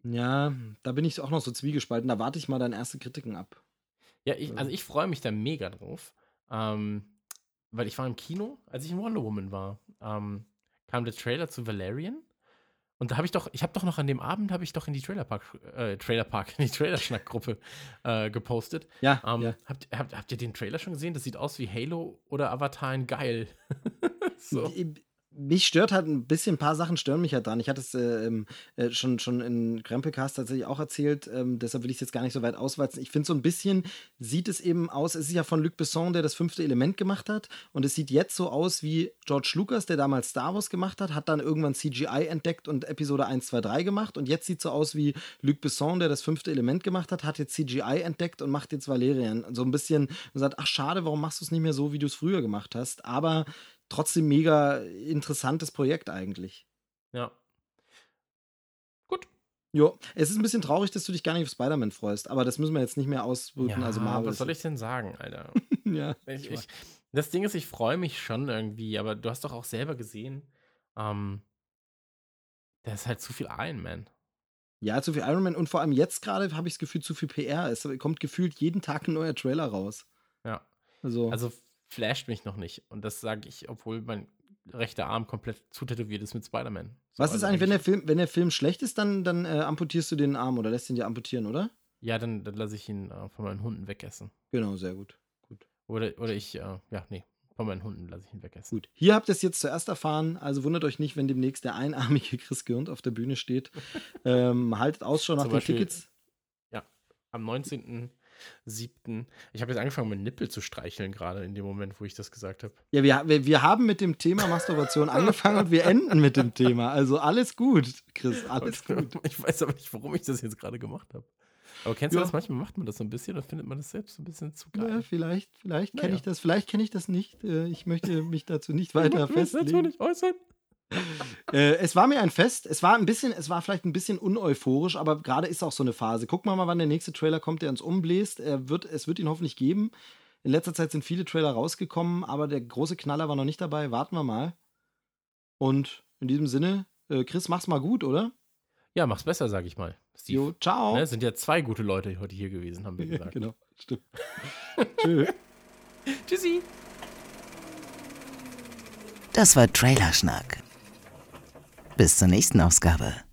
Speaker 1: Ja, da bin ich auch noch so zwiegespalten. Da warte ich mal deine erste Kritiken ab.
Speaker 2: Ja, ich, also ich freue mich da mega drauf. Ähm, weil ich war im Kino, als ich in Wonder Woman war, ähm, kam der Trailer zu Valerian. Und da habe ich doch, ich habe doch noch an dem Abend, habe ich doch in die Trailerpark, äh, Trailerpark, in die Trailerschnack-Gruppe äh, gepostet.
Speaker 1: Ja,
Speaker 2: ähm,
Speaker 1: ja.
Speaker 2: Habt, habt, habt ihr den Trailer schon gesehen? Das sieht aus wie Halo oder Avatar in geil. so.
Speaker 1: Mich stört halt ein bisschen, ein paar Sachen stören mich halt dran. Ich hatte es äh, ähm, äh, schon, schon in Krempelcast tatsächlich auch erzählt, ähm, deshalb will ich es jetzt gar nicht so weit ausweizen. Ich finde so ein bisschen, sieht es eben aus, es ist ja von Luc Besson, der das fünfte Element gemacht hat und es sieht jetzt so aus wie George Lucas, der damals Star Wars gemacht hat, hat dann irgendwann CGI entdeckt und Episode 1, 2, 3 gemacht und jetzt sieht es so aus wie Luc Besson, der das fünfte Element gemacht hat, hat jetzt CGI entdeckt und macht jetzt Valerian. So ein bisschen und sagt, ach schade, warum machst du es nicht mehr so, wie du es früher gemacht hast? Aber trotzdem mega interessantes Projekt eigentlich.
Speaker 2: Ja. Gut.
Speaker 1: Jo, es ist ein bisschen traurig, dass du dich gar nicht auf Spider-Man freust, aber das müssen wir jetzt nicht mehr ausbrüten.
Speaker 2: Ja,
Speaker 1: also Marvel.
Speaker 2: was soll ich denn sagen, Alter?
Speaker 1: ja.
Speaker 2: Ich, ich, das Ding ist, ich freue mich schon irgendwie, aber du hast doch auch selber gesehen, ähm, da ist halt zu viel Iron Man.
Speaker 1: Ja, zu viel Iron Man und vor allem jetzt gerade habe ich das Gefühl, zu viel PR. Es kommt gefühlt jeden Tag ein neuer Trailer raus.
Speaker 2: Ja.
Speaker 1: Also,
Speaker 2: Also flasht mich noch nicht. Und das sage ich, obwohl mein rechter Arm komplett zutätowiert ist mit Spider-Man. So,
Speaker 1: was ist
Speaker 2: also
Speaker 1: eigentlich, wenn der Film, wenn der Film schlecht ist, dann, dann äh, amputierst du den Arm oder lässt ihn dir amputieren, oder?
Speaker 2: Ja, dann, dann lasse ich ihn äh, von meinen Hunden wegessen.
Speaker 1: Genau, sehr gut. Gut.
Speaker 2: Oder, oder ich, äh, ja, nee, von meinen Hunden lasse ich ihn wegessen.
Speaker 1: Gut. Hier habt ihr es jetzt zuerst erfahren, also wundert euch nicht, wenn demnächst der einarmige Chris Gürnt auf der Bühne steht. ähm, haltet Ausschau nach
Speaker 2: Zum
Speaker 1: den
Speaker 2: Beispiel-
Speaker 1: Tickets.
Speaker 2: Ja, am 19.07. Ich habe jetzt angefangen, meinen Nippel zu streicheln, gerade in dem Moment, wo ich das gesagt habe.
Speaker 1: Ja, wir, wir, haben mit dem Thema Masturbation angefangen und wir enden mit dem Thema. Also alles gut, Chris, alles gut.
Speaker 2: Ich weiß aber nicht, warum ich das jetzt gerade gemacht habe. Aber kennst du
Speaker 1: Ja.
Speaker 2: das? Manchmal macht man das so ein bisschen, dann findet man das selbst so ein bisschen zu
Speaker 1: Ja,
Speaker 2: geil.
Speaker 1: vielleicht, vielleicht kenne
Speaker 2: Naja.
Speaker 1: ich das, vielleicht kenne ich das nicht. Äh, Ich möchte mich dazu nicht weiter
Speaker 2: Ich möchte dazu
Speaker 1: festlegen.
Speaker 2: nicht äußern.
Speaker 1: Äh, es war mir ein Fest. Es war ein bisschen, es war vielleicht ein bisschen uneuphorisch, aber gerade ist auch so eine Phase. Gucken wir mal, wann der nächste Trailer kommt, der uns umbläst. Er wird, es wird ihn hoffentlich geben. In letzter Zeit sind viele Trailer rausgekommen, aber der große Knaller war noch nicht dabei. Warten wir mal. Und in diesem Sinne, äh, Chris, mach's mal gut, oder?
Speaker 2: Ja, mach's besser, sag ich mal. Steve.
Speaker 1: Jo, ciao.
Speaker 2: Ne, es sind ja zwei gute Leute heute hier gewesen, haben wir
Speaker 1: Ja,
Speaker 2: gesagt.
Speaker 1: genau, stimmt. Tschö.
Speaker 2: Tschüssi.
Speaker 3: Das war Trailerschnack. Bis zur nächsten Ausgabe.